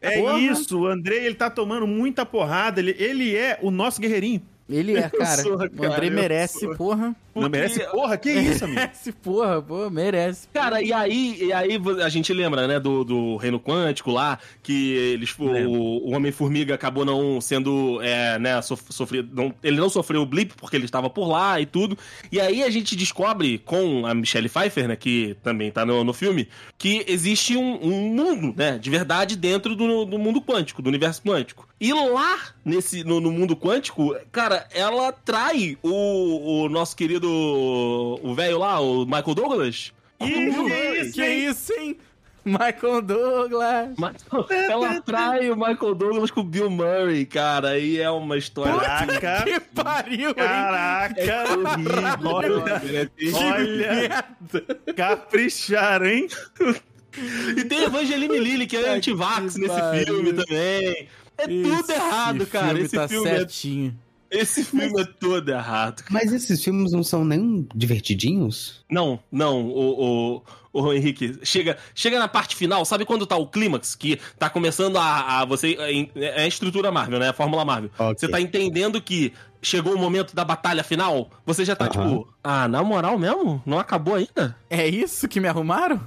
É Porra. isso, o André, ele tá tomando muita porrada. Ele, ele é o nosso guerreirinho. Ele é, [laughs] cara. sou, o cara, André eu merece, sou. porra. Não Porque- merece porra? Que isso, amigo? [laughs] Merece, porra, pô, merece. Cara, e aí, e aí a gente lembra, né, do, do Reino Quântico lá, que eles o, o Homem-Formiga acabou não sendo, é, né, sof, sofrido, não, ele não sofreu o blip porque ele estava por lá e tudo. E aí a gente descobre com a Michelle Pfeiffer, né, que também tá no, no filme, que existe um, um mundo, né, de verdade dentro do, do mundo quântico, do universo quântico. E lá, nesse, no, no mundo quântico, cara, ela trai o, o nosso querido, o velho lá, o Michael Douglas. Ih, que isso, Que isso, hein? Michael Douglas. Ela trai o Michael Douglas com o Bill Murray, cara. E é uma história. Caraca, Que pariu, hein? caraca. Olha, Que olha, capricharam, hein? E tem Evangeline Lilly, que é anti-vax nesse filme também. É tudo Esse errado, cara. filme Esse tá filme, é, certinho. esse filme é todo errado. Mas esses filmes não são nem divertidinhos? Não, não, o, o, o Henrique, chega, chega na parte final, sabe quando tá o clímax? Que tá começando a, a você. É a estrutura Marvel, né? A Fórmula Marvel. Ok. Você tá entendendo que chegou o momento da batalha final, você já tá tipo, ah, na moral mesmo? Não acabou ainda? É isso que me arrumaram?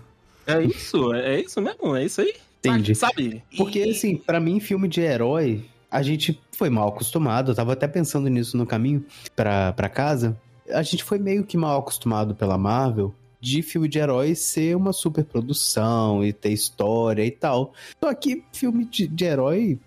É isso, é isso mesmo, é isso aí. Entendi. Sabe? Porque, E- assim, pra mim, filme de herói, a gente foi mal acostumado. Eu tava até pensando nisso no caminho pra, pra casa. A gente foi meio que mal acostumado pela Marvel de filme de herói ser uma super produção e ter história e tal. Só que filme de, de herói.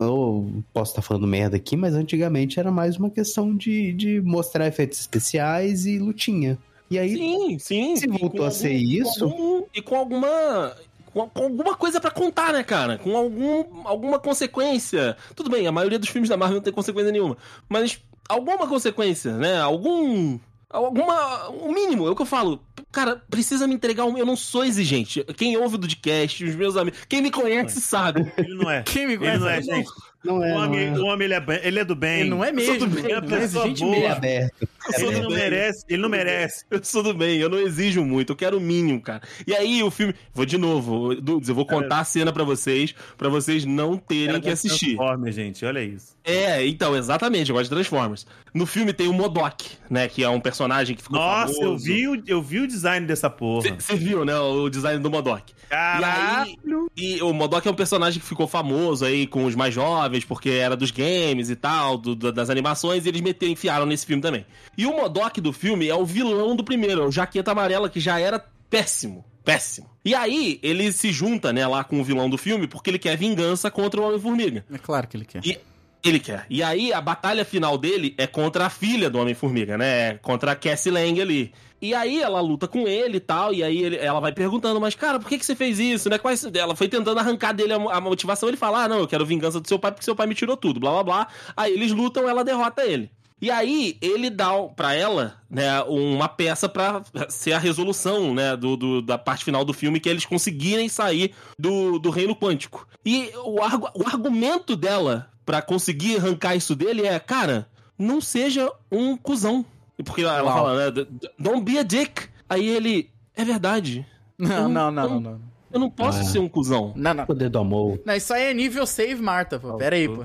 Eu posso estar falando merda aqui, mas antigamente era mais uma questão de, de mostrar efeitos especiais e lutinha. E aí, Sim, sim. Se voltou a ser isso- com algum- e com alguma. Com, com alguma coisa pra contar, né, cara? Com algum, alguma consequência. Tudo bem, a maioria dos filmes da Marvel não tem consequência nenhuma. Mas alguma consequência, né? Algum. Alguma. O mínimo, é o que eu falo. Cara, precisa me entregar um. Eu não sou exigente. Quem ouve o podcast, os meus amigos. Quem me conhece sabe. [laughs] Ele não é. Quem me Ele conhece? não é, gente. não é. o não homem, é. o homem ele, é ele é do bem. Ele não é mesmo. Ele é Ele não é pessoa exigente boa. Ele é aberto. Eu Ele não bem. merece, ele não merece. Eu sou do bem, eu não exijo muito, eu quero o mínimo, cara. E aí o filme. Vou de novo, Dudes, eu vou contar a cena pra vocês, pra vocês não terem que assistir. Transformers, gente, olha isso. É, então, exatamente, eu gosto de Transformers. No filme tem o Modok, né? Que é um personagem que ficou Nossa, eu famoso. vi, o, eu vi o design dessa porra. Você viu, né? O design do Modok. Caralho! E, aí, e o Modok é um personagem que ficou famoso aí com os mais jovens, porque era dos games e tal, do- das animações, e eles meteram, enfiaram nesse filme também. E o Modok do filme é o vilão do primeiro, é o Jaqueta Amarela, que já era péssimo. Péssimo. E aí, ele se junta, né, lá com o vilão do filme, porque ele quer vingança contra o Homem-Formiga. É claro que ele quer. E ele quer. E aí, a batalha final dele é contra a filha do Homem-Formiga, né? Contra a Cassie Lang ali. E aí ela luta com ele e tal, e aí ele- ela vai perguntando, mas cara, por que, que você fez isso, né? Quais, ela foi tentando arrancar dele a, a motivação, ele fala, ah, não, eu quero vingança do seu pai porque seu pai me tirou tudo, blá blá blá. Aí eles lutam, ela derrota ele. E aí ele dá pra ela, né, uma peça pra ser a resolução, né, do, do- da parte final do filme, que é eles conseguirem sair do, do reino quântico. E o, argu- o argumento dela pra conseguir arrancar isso dele é, cara, não seja um cuzão. Porque ela Uau. fala, né, don't be a dick. Aí ele, é verdade, [laughs] Não, não, não, não, não. eu não posso Ah. ser um cuzão. Não, não. Poder do amor. Não, isso aí é nível save Marta, pô. Pera aí, pô.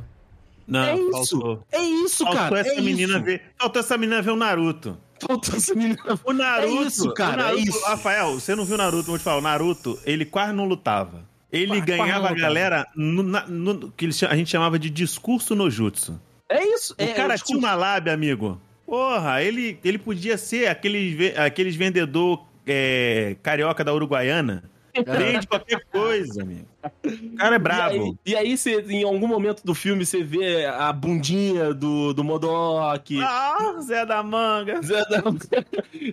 Não, é isso, faltou. é isso, Faltou cara. essa é menina isso. ver. Faltou essa menina ver o Naruto. Faltou essa menina. O Naruto. É isso, cara, o Naruto, é isso. Rafael, você não viu o Naruto? Vou te falar, o Naruto, ele quase não lutava. Ele Quase- quase ganhava não a galera no, no- que a gente chamava de discurso no jutsu. É isso. O é, cara é tinha uma lábia, amigo. Porra, ele, ele podia ser aqueles, aqueles vendedor é, carioca da Uruguaiana. Vende qualquer coisa, amigo. O cara é brabo. E aí, e aí você, em algum momento do filme, você vê a bundinha do, do Modok. Ah, Zé da Manga. Zé da-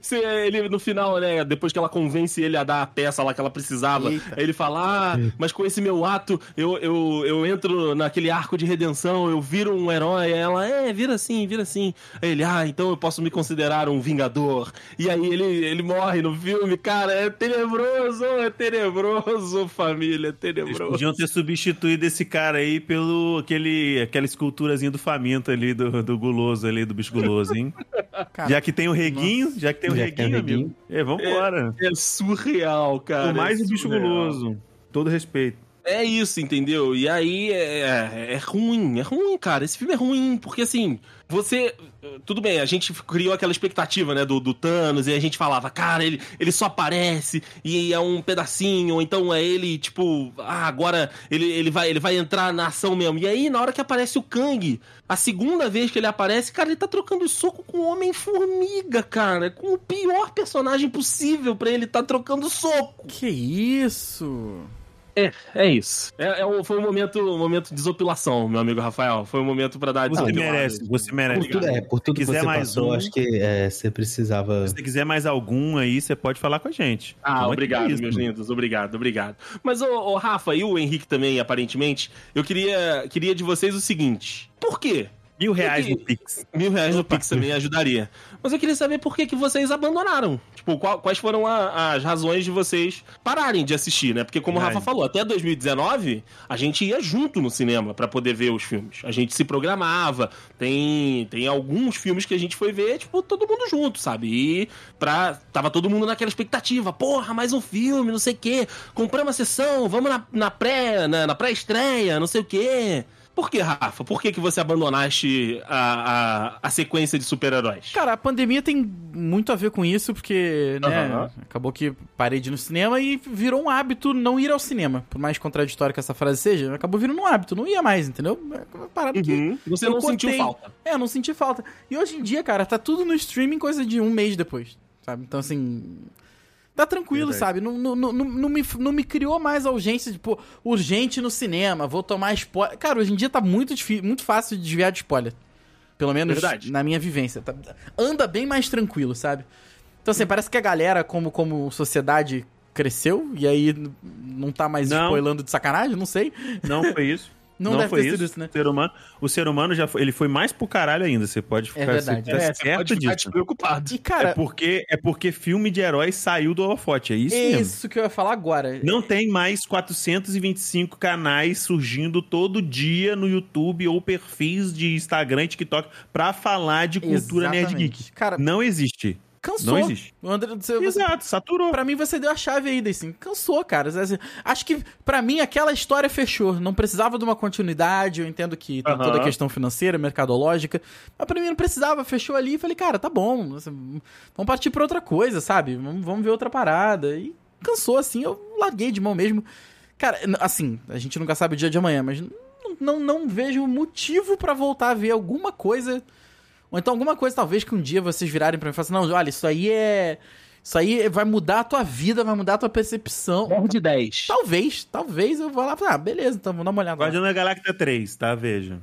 Você- [laughs] ele no final, né? Depois que ela convence ele a dar a peça lá que ela precisava, Eita. ele fala: Ah, mas com esse meu ato, eu, eu, eu entro naquele arco de redenção, eu viro um herói. Ela, é, vira assim, vira assim. Aí ele, ah, então eu posso me considerar um vingador. E aí ele, ele morre no filme, cara, é tenebroso, é tenebroso, família, é Eles podiam ter substituído esse cara aí pelo aquele, aquela esculturazinha do faminto ali, do, do guloso ali, do bicho guloso, hein? Cara, já que tem o reguinho, já que tem o Já que tem o reguinho, amigo. É, vambora. É surreal, cara. o mais é o bicho guloso. Todo respeito. É isso, entendeu? E aí é, é, é ruim, é ruim, cara. Esse filme é ruim, porque assim, você. Tudo bem, a gente criou aquela expectativa, né, do, do Thanos, e a gente falava, cara, ele, ele só aparece e é um pedacinho, ou então é ele, tipo, ah, agora ele, ele, vai, ele vai entrar na ação mesmo. E aí, na hora que aparece o Kang, a segunda vez que ele aparece, cara, ele tá trocando soco com o Homem-Formiga, cara. Com o pior personagem possível pra ele tá trocando soco. que isso? É, é isso. É, é um- foi um momento, um momento de desopilação, meu amigo Rafael. Foi um momento pra dar Você merece, você merece. Por tudo, é, por tudo que quiser você mais passou, um- acho que é, você precisava. Se você quiser mais algum aí, você pode falar com a gente. Ah, aqui obrigado, meus mano. lindos. Obrigado, obrigado. Mas, ô, Rafa e o Henrique também, aparentemente, eu queria, queria de vocês o seguinte. Por quê? Mil reais Porque- no Pix. Mil reais no Pix também ajudaria. Mas eu queria saber por que, que vocês abandonaram. Tipo, qual- quais foram a- as razões de vocês pararem de assistir, né? Porque, como o. Rafa falou, até 2019 a gente ia junto no cinema pra poder ver os filmes. A gente se programava. Tem, tem alguns filmes que a gente foi ver, tipo, todo mundo junto, sabe? E pra, tava todo mundo naquela expectativa. Porra, mais um filme, não sei o quê. Compramos uma sessão, vamos na, na pré, na, na pré-estreia, não sei o quê. Por que, Rafa? Por que, que você abandonaste a, a, a sequência de super-heróis? Cara, a pandemia tem muito a ver com isso, porque, né, Aham. acabou que parei de ir no cinema e virou um hábito não ir ao cinema. Por mais contraditório que essa frase seja, acabou virando um hábito, não ia mais, entendeu? É uma parada que Uhum. Você não sentiu cortei. falta. É, eu não senti falta. E hoje em dia, cara, tá tudo no streaming coisa de um mês depois, sabe? Então, assim. Tá tranquilo, Verdade. sabe? Não, não, não, não, me, não me criou mais a urgência de, pô, urgente no cinema, vou tomar spoiler. Cara, hoje em dia tá muito, difí- muito fácil de desviar de spoiler. Pelo menos Verdade. na minha vivência. Tá- anda bem mais tranquilo, sabe? Então, assim, parece que a galera, como, como sociedade, cresceu e aí não tá mais Não. spoilando de sacanagem, não sei. Não foi isso. Não, deve foi ter isso. sido isso, né? O ser humano, o ser humano já foi, ele foi mais pro caralho ainda. Você pode ficar verdade. você tá É, você certo pode ficar disso. despreocupado. E, cara, É porque, é porque filme de herói saiu do holofote, é isso é mesmo. isso que eu ia falar agora. Não tem mais 425 canais surgindo todo dia no YouTube ou perfis de Instagram e TikTok pra falar de cultura nerd Exatamente. geek. Cara, Não existe. Cansou. Não existe. O André, você, você, Exato, saturou. pra mim você deu a chave aí, assim. Cansou, cara. Assim, Acho que, pra mim, aquela história fechou. Não precisava de uma continuidade. Eu entendo que tem Aham. toda a questão financeira, mercadológica. Mas pra mim não precisava. Fechou ali e falei, cara, tá bom. assim, Vamos partir pra outra coisa, sabe? Vamos, vamos ver outra parada. E cansou, assim. Eu larguei de mão mesmo. Cara, assim, a gente nunca sabe o dia de amanhã, mas não, não, não vejo motivo pra voltar a ver alguma coisa. Ou então alguma coisa, talvez, que um dia vocês virarem pra mim e falem assim, não, olha, isso aí é. Isso aí vai mudar a tua vida, vai mudar a tua percepção. de 10. Talvez, talvez eu vou lá e falar, ah, beleza, então vamos dar uma olhada. lá. Guardião da Galáxia 3, tá? Veja.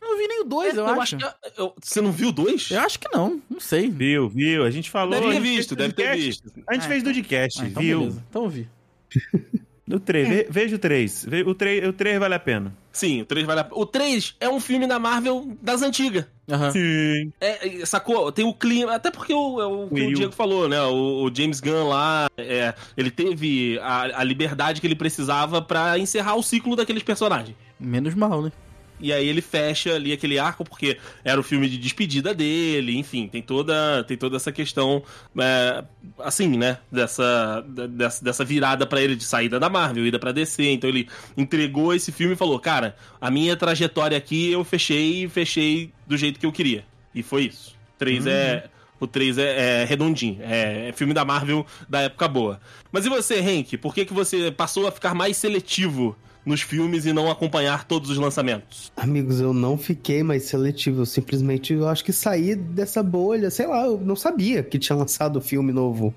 Eu não vi nem o 2, eu, acho. que- eu- você não viu dois? Eu acho que não, não sei. Viu, viu? A gente falou. Deve a ter gente visto, fez deve ter visto. A gente Ah, fez do então- podcast, Ah, então viu? beleza, então eu vi. [laughs] Do 3, ve- veja o 3. O 3. O 3 vale a pena. Sim, o 3 vale a... O 3 é um filme da Marvel das antigas. Aham. Sim. É, é, sacou? Tem o clima. Até porque o, é o, que o. Diego falou, né? O, o James Gunn lá, é, ele teve a, a liberdade que ele precisava pra encerrar o ciclo daqueles personagens. Menos mal, né? E aí ele fecha ali aquele arco, porque era o filme de despedida dele, enfim, tem toda, tem toda essa questão, é, assim, né? Dessa, dessa, dessa virada pra ele de saída da Marvel, ida pra DC. Então ele entregou esse filme e falou: Cara, a minha trajetória aqui eu fechei e fechei do jeito que eu queria. E foi isso. Três é. O 3 é, é redondinho, é, é filme da Marvel da época boa. Mas e você, Henk? Por que, que você passou a ficar mais seletivo nos filmes e não acompanhar todos os lançamentos? Amigos, eu não fiquei mais seletivo. Eu simplesmente, eu acho que saí dessa bolha. Sei lá, eu não sabia que tinha lançado filme novo.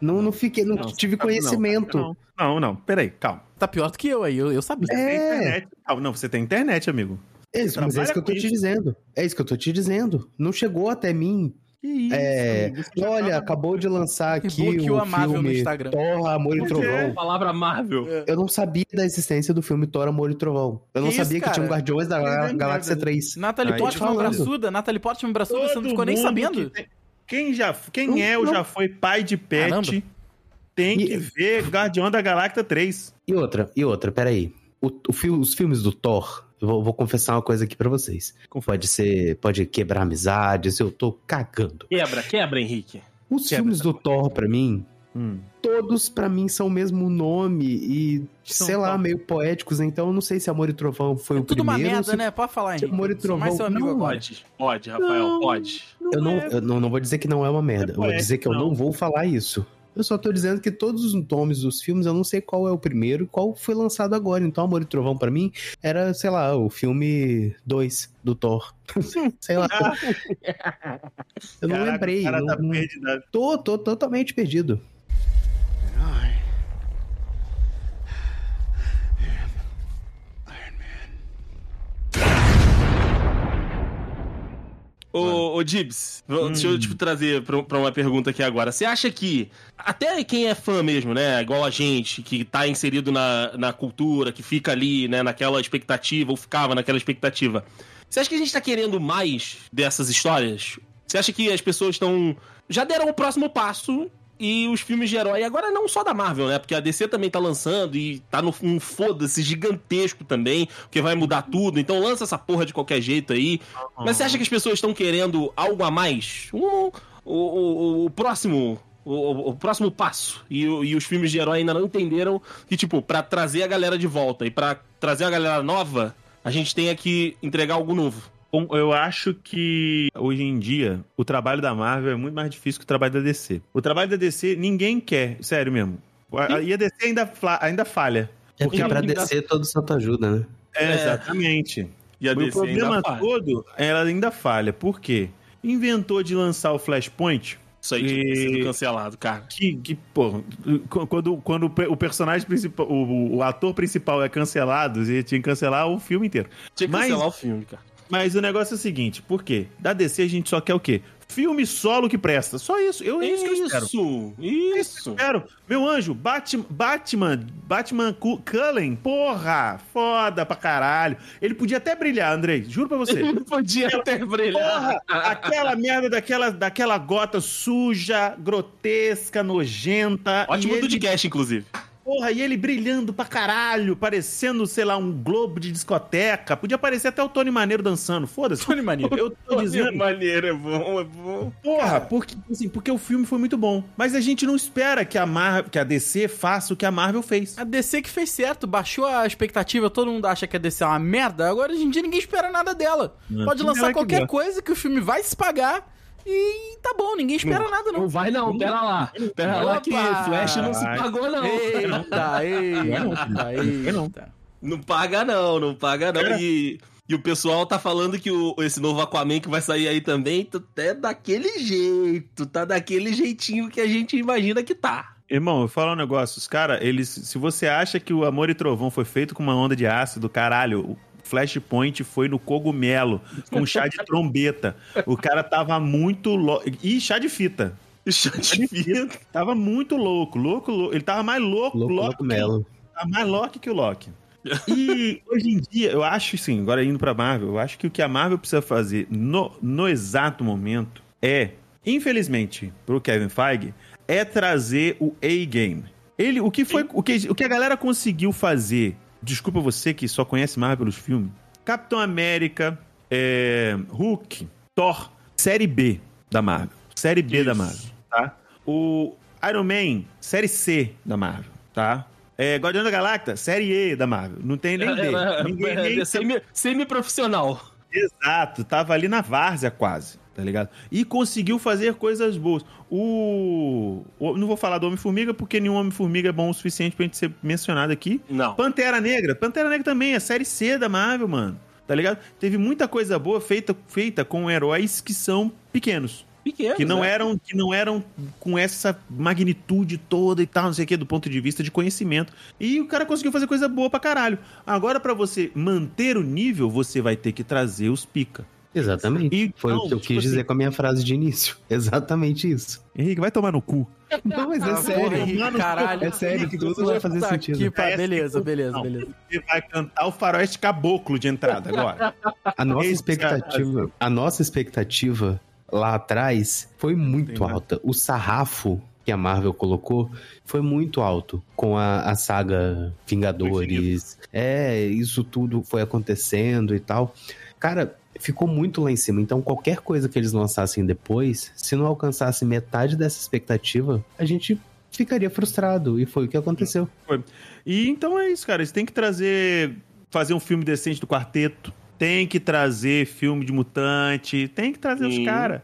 Não, não fiquei, não, Não, tive conhecimento. Não, não, não. Peraí, calma. Tá pior do que eu aí, eu, eu sabia. Você tem É. internet. Calma, Não, você tem internet, amigo. É isso, mas é isso que eu tô te dizendo. É isso que eu tô te dizendo. Não chegou até mim. Que isso, É, amigo, Olha, acabou de lançar aqui o a Marvel no filme Instagram. Thor, Amor e? Trovão. palavra Marvel. Eu não sabia da existência do filme Thor, Amor e Trovão. Eu não Que isso, sabia que tinha um Guardiões da é Galáxia merda. 3. Natalie Aí, Portman braçuda, Natalie Portman braçuda, você não Todo ficou nem mundo sabendo? que Quem, já, quem é ou Não. já foi pai de pet Caramba. tem E- que ver Guardião da Galáxia 3. E outra, e outra, peraí. O, o os filmes do Thor, vou, vou confessar uma coisa aqui pra vocês. Pode ser, pode quebrar amizades, eu tô cagando. Quebra, quebra, Henrique. Os Quebra filmes do Thor, pra mim, Hum. todos pra mim são o mesmo nome e, São sei lá, meio poéticos, então eu não sei se Amor e Trovão foi o Tudo uma primeiro. merda, se- né? Pode falar, Henrique. Amor e Sou mais seu Trovão- amigo não, agora. Pode, pode, Rafael, Não. pode. Eu não, é. eu não, não vou dizer que não é uma merda. eu vou poético, dizer que eu não. não. vou falar isso. Eu só tô dizendo que todos os nomes dos filmes eu não sei qual é o primeiro e qual foi lançado agora. Então, Amor e Trovão, pra mim, era, sei lá, o filme 2 do Thor. [laughs] sei lá. [laughs] eu não Caraca, lembrei. O cara não- tá não- perdido. Tô, tô totalmente perdido. Ô, ô Dibs, vou- deixa eu te trazer pra, pra uma pergunta aqui agora. Você acha que, até quem é fã mesmo, né, igual a gente, que tá inserido na, na cultura, que fica ali, né, naquela expectativa, ou ficava naquela expectativa, você acha que a gente tá querendo mais dessas histórias? Você acha que as pessoas estão. Já deram o próximo passo e os filmes de herói, agora não só da Marvel, né? Porque a DC também tá lançando e tá no um foda-se gigantesco também, porque vai mudar tudo. Então lança essa porra de qualquer jeito aí. Mas você acha que as pessoas estão querendo algo a mais? Um, o, o, o próximo. O, o próximo passo. E, e os filmes de herói ainda não entenderam que, tipo, pra trazer a galera de volta e pra trazer a galera nova, a gente tem que entregar algo novo. Bom, eu acho que hoje em dia o trabalho da Marvel é muito mais difícil que o trabalho da DC. O trabalho da DC ninguém quer, sério mesmo. E a DC ainda, ainda falha. É porque pra ainda- descer todo santo ajuda, né? É, exatamente. E a o DC problema ainda todo, ela ainda falha. Por quê? Inventou de lançar o Flashpoint, Isso aí tinha E- sido cancelado, cara. que, que pô, quando, quando o pe- o personagem principal, o, o ator principal é cancelado, ele tinha que cancelar o filme inteiro. Tinha que Mas- cancelar o filme, cara. Mas o negócio é o seguinte, por quê? Da DC a gente só quer o quê? filme solo que presta. Só isso. Eu, é isso que eu espero. Isso, É isso que eu isso. espero. Meu anjo, Batman, Batman, Batman Cu- Cullen, porra, foda pra caralho. Ele podia até brilhar, Andrei, juro pra você. [laughs] Não podia até brilhar. Porra, aquela merda daquela, daquela gota suja, grotesca, nojenta. Ótimo do ele, podcast, inclusive. Porra, e ele brilhando pra caralho, parecendo, sei lá, um globo de discoteca. Podia parecer até o Tony Maneiro dançando. Foda-se. Tony Maneiro. Eu tô [laughs] dizendo. maneiro, é bom, é bom. Porra, porque, assim, porque o filme foi muito bom. Mas a gente não espera que a, Mar que a DC faça o que a Marvel fez. A DC que fez certo, baixou a expectativa, todo mundo acha que a DC é uma merda, agora hoje em dia ninguém espera nada dela. Não, Pode lançar que qualquer coisa que o filme vai se pagar e tá bom, ninguém espera nada Não não. vai não, pera lá. Pera lá que Opa! Flash não se pagou não. Eita, eita, eita. Não paga não, não paga não. E, e o pessoal tá falando que o, esse novo Aquaman que vai sair aí também tá é daquele jeito, tá daquele jeitinho que a gente imagina que tá. Irmão, eu vou falar um negócio. Os caras, eles. Se você acha que o Amor e Trovão foi feito com uma onda de ácido, caralho, Flashpoint foi no cogumelo, com chá de trombeta. O cara tava muito louco. E chá de fita. Chá de fita. Tava muito louco, louco, louco. Ele tava mais louco, Louco, louco, louco Melo. Tava mais Loki que o Loki. E hoje em dia, eu acho, sim, agora indo pra Marvel, eu acho que o que a Marvel precisa fazer no, no exato momento é, infelizmente, pro Kevin Feige, é trazer o A-Game. Ele, o que foi, o que, o que a galera conseguiu fazer, desculpa você que só conhece Marvel pelos filmes, Capitão América, é, Hulk, Thor, série B da Marvel. Série B da Isso. Marvel, tá? O Iron Man, série C da Marvel, tá? É, Guardião da Galáctica, série E da Marvel. Não tem nem D. [laughs] Ninguém nem semi- Semi-profissional. Exato, tava ali na várzea quase, tá ligado? E conseguiu fazer coisas boas. O. o- não vou falar do Homem-Formiga, porque nenhum Homem-Formiga é bom o suficiente pra gente ser mencionado aqui. Não. Pantera Negra. Pantera Negra também é série C da Marvel, mano. Tá ligado? Teve muita coisa boa feita, feita com heróis que são pequenos. Pequeno. Que não né? eram, que não eram com essa magnitude toda e tal, não sei o que, do ponto de vista de conhecimento. E o cara conseguiu fazer coisa boa pra caralho. Agora, pra você manter o nível, você vai ter que trazer os pica. Exatamente. E, Foi não, o que eu tipo quis assim- dizer com a minha frase de início. [laughs] Exatamente isso. Henrique, vai tomar no cu. Não, mas é Ah, sério. porra, Henrique, Mano, caralho. É sério, que tudo vai fazer sentido. que pa- Parece Beleza, beleza, não. beleza. Você vai cantar o faroeste caboclo de entrada agora. A nossa Esse expectativa, a nossa expectativa lá atrás foi muito Entendi. alta. O sarrafo que a Marvel colocou foi muito alto com a, a saga Vingadores. É, isso tudo foi acontecendo e tal. Cara, ficou muito lá em cima. Então, qualquer coisa que eles lançassem depois, se não alcançasse metade dessa expectativa, a gente ficaria frustrado. E foi o que aconteceu. E então é isso, cara. Eles têm que trazer. Fazer um filme decente do quarteto. Tem que trazer filme de mutante. Tem que trazer os Sim. caras.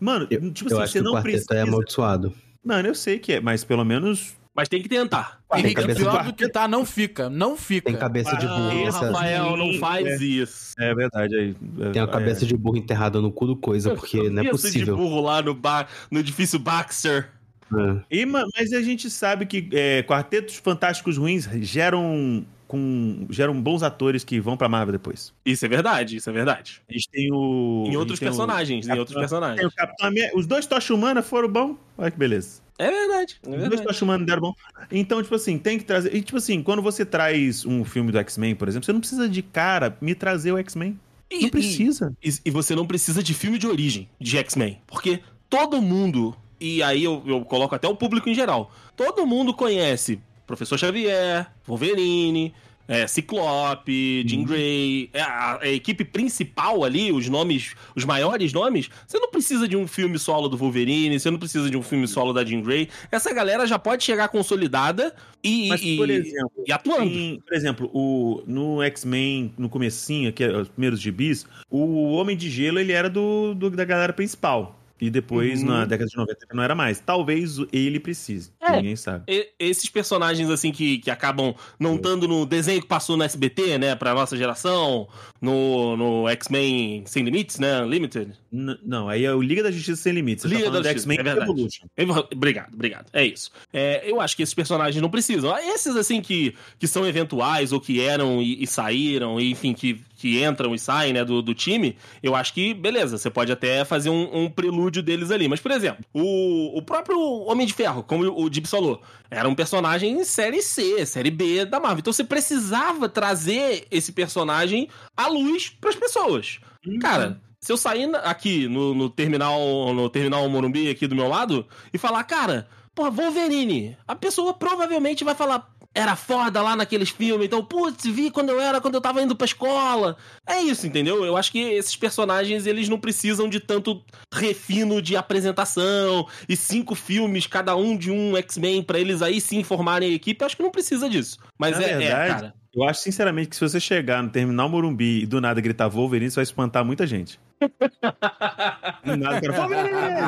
Mano, Eu, tipo eu assim, acho você que o não quarteto precisa. é amaldiçoado. Mano, eu sei que é, mas pelo menos. Mas tem que tentar. Henrique, cabeça de pior barco. do que tá, não fica. Não fica. Tem cabeça de Ah, burro. Nessa- Rafael, não faz é. isso. É verdade aí. Tem uma cabeça de burro enterrada no cu do coisa, porque não é Cabeça de possível. burro lá no, bar, no edifício Baxter. É. E, ma- mas a gente sabe que é, quartetos fantásticos ruins geram. Com, geram bons atores que vão pra Marvel depois. Isso é verdade, isso é verdade. A gente tem o. Em a outros tem o personagens, em outros Tem personagens. o Capitão América. Os dois Tocha Humana foram bons. Olha que beleza. É verdade, é verdade. Humana deram bom. Então, tipo assim, tem que trazer. E, tipo assim, quando você traz um filme do X-Men, por exemplo, você não precisa de cara me trazer o X-Men. Não precisa. E, e você não precisa de filme de origem de X-Men. Porque todo mundo, e aí eu, eu coloco até o público em geral, todo mundo conhece Professor Xavier, Wolverine, é, Ciclope, Jean Grey, é, a, a equipe principal ali, os nomes, os maiores nomes. Você não precisa de um filme solo do Wolverine, você não precisa de um filme solo da Jean Grey. Essa galera já pode chegar consolidada e, Mas, e- exemplo, e atuando. Tem, por exemplo, o, no X-Men, no comecinho, que é os primeiros gibis, o Homem de Gelo, ele era do, do- da galera principal. E depois, Uhum. na década de 90, ele não era mais. Talvez ele precise. É, ninguém sabe. E- esses personagens, assim, que, que acabam não estando no desenho que passou no SBT, né, pra nossa geração, no, no X-Men Sem Limites, né, Unlimited. N- não, aí é o Liga da Justiça Sem Limites. Você Liga tá da X-Men é verdade. Evolution. Obrigado, obrigado. É isso. É, eu acho que esses personagens não precisam. Esses, assim, que, que são eventuais ou que eram e, e saíram, e, enfim, que, que entram e saem, né, do, do time, eu acho que, beleza, você pode até fazer um, um prelúdio deles ali. Mas, por exemplo, o, o próprio Homem de Ferro, como o Gibbs falou, era um personagem série C, série B da Marvel. Então você precisava trazer esse personagem à luz pras pessoas. Cara, se eu sair aqui no, no terminal no terminal Morumbi aqui do meu lado e falar, cara, porra, Wolverine, a pessoa provavelmente vai falar, era foda lá naqueles filmes, então, putz, vi quando eu era, quando eu tava indo pra escola. É isso, entendeu? Eu acho que esses personagens, eles não precisam de tanto refino de apresentação e cinco filmes, cada um de um X-Men, pra eles aí sim formarem a equipe. Eu acho que não precisa disso. Mas é, é, verdade, cara. Eu acho sinceramente que se você chegar no terminal Morumbi e do nada gritar Wolverine, você vai espantar muita gente. [laughs] do nada, o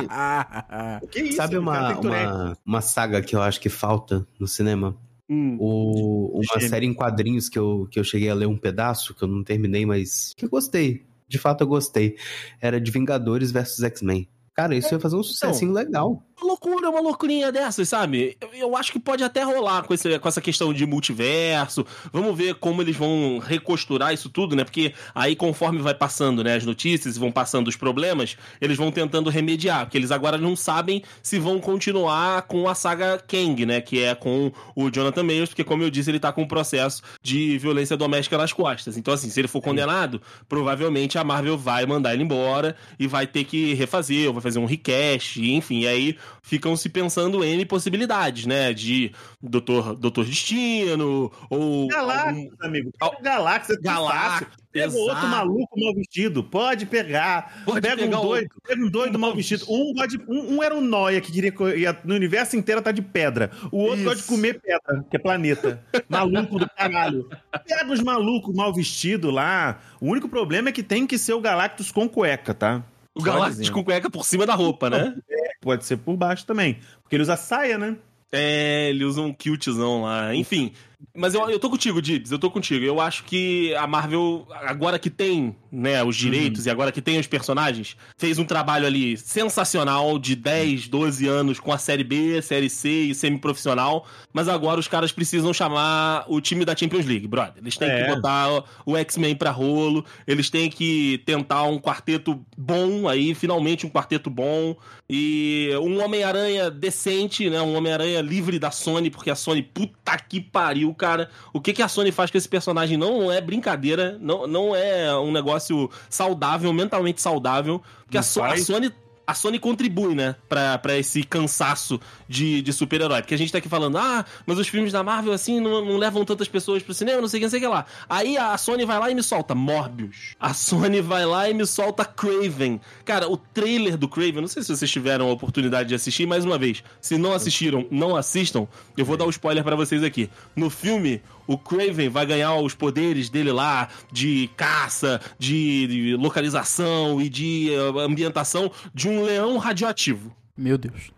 cara! [laughs] Que isso? Sabe uma, uma, uma saga que eu acho que falta no cinema? Hum. O, uma Gêmeo. série em quadrinhos que eu, que eu cheguei a ler um pedaço, que eu não terminei, mas que eu gostei. De fato, eu gostei. Era de Vingadores versus X-Men. Cara, isso ia fazer um sucessinho legal. Loucura, uma loucurinha dessas, sabe? Eu, eu acho que pode até rolar com, esse, com essa questão de multiverso. Vamos ver como eles vão recosturar isso tudo, né? Porque aí, conforme vai passando né, as notícias e vão passando os problemas, eles vão tentando remediar. Porque eles agora não sabem se vão continuar com a saga Kang, né? Que é com o Jonathan Majors, porque, como eu disse, ele tá com um processo de violência doméstica nas costas. Então, assim, se ele for condenado, provavelmente a Marvel vai mandar ele embora e vai ter que refazer, ou vai fazer um recast, enfim. E aí ficam se pensando N possibilidades, né? De Doutor, Doutor Destino, ou. algum- Galáxia, amigo. Al- Galáxia, Galáxia, Galáxia. Pega o outro exato. maluco mal vestido. Pode pegar. Pode pega pegar um o- doido. Pega um doido mal vestido. Um, pode, um, um era um noia que queria ia no universo inteiro tá de pedra. O outro Isso. gosta de comer pedra, que é planeta. Maluco do caralho. Pega os malucos mal vestidos lá. O único problema é que tem que ser o Galactus com cueca, tá? O Galactus com cueca por cima da roupa, né? Pode ser por baixo também. Porque ele usa saia, né? É, ele usa um kiltzão lá. Enfim. Mas eu, eu tô contigo, Dibs, eu tô contigo. Eu acho que a Marvel, agora que tem né, os direitos e agora que tem os personagens, fez um trabalho ali sensacional de 10, 12 anos com a série B, série C e semi-profissional. Mas agora os caras precisam chamar o time da Champions League, brother. Eles têm É. que botar o- o X-Men pra rolo, eles têm que tentar um quarteto bom aí, finalmente um quarteto bom. E um Homem-Aranha decente, né? Um Homem-Aranha livre da Sony, porque a Sony, puta que pariu, cara. O que, que a Sony faz com esse personagem não é brincadeira, não, não é um negócio saudável, mentalmente saudável. Porque a, a. Sony. A Sony contribui, né, pra, pra esse cansaço de, de super-herói. Porque a gente tá aqui falando, ah, mas os filmes da Marvel, assim, não, não levam tantas pessoas pro cinema, não sei o que, não sei o que lá. Aí a Sony vai lá e me solta Morbius. A Sony vai lá e me solta Craven. Cara, o trailer do Craven, não sei se vocês tiveram a oportunidade de assistir, mais uma vez. Se não assistiram, não assistam. Eu vou dar o um spoiler pra vocês aqui. No filme, o Craven vai ganhar os poderes dele lá de caça, de, localização e de eh, ambientação de um leão radioativo. Meu Deus.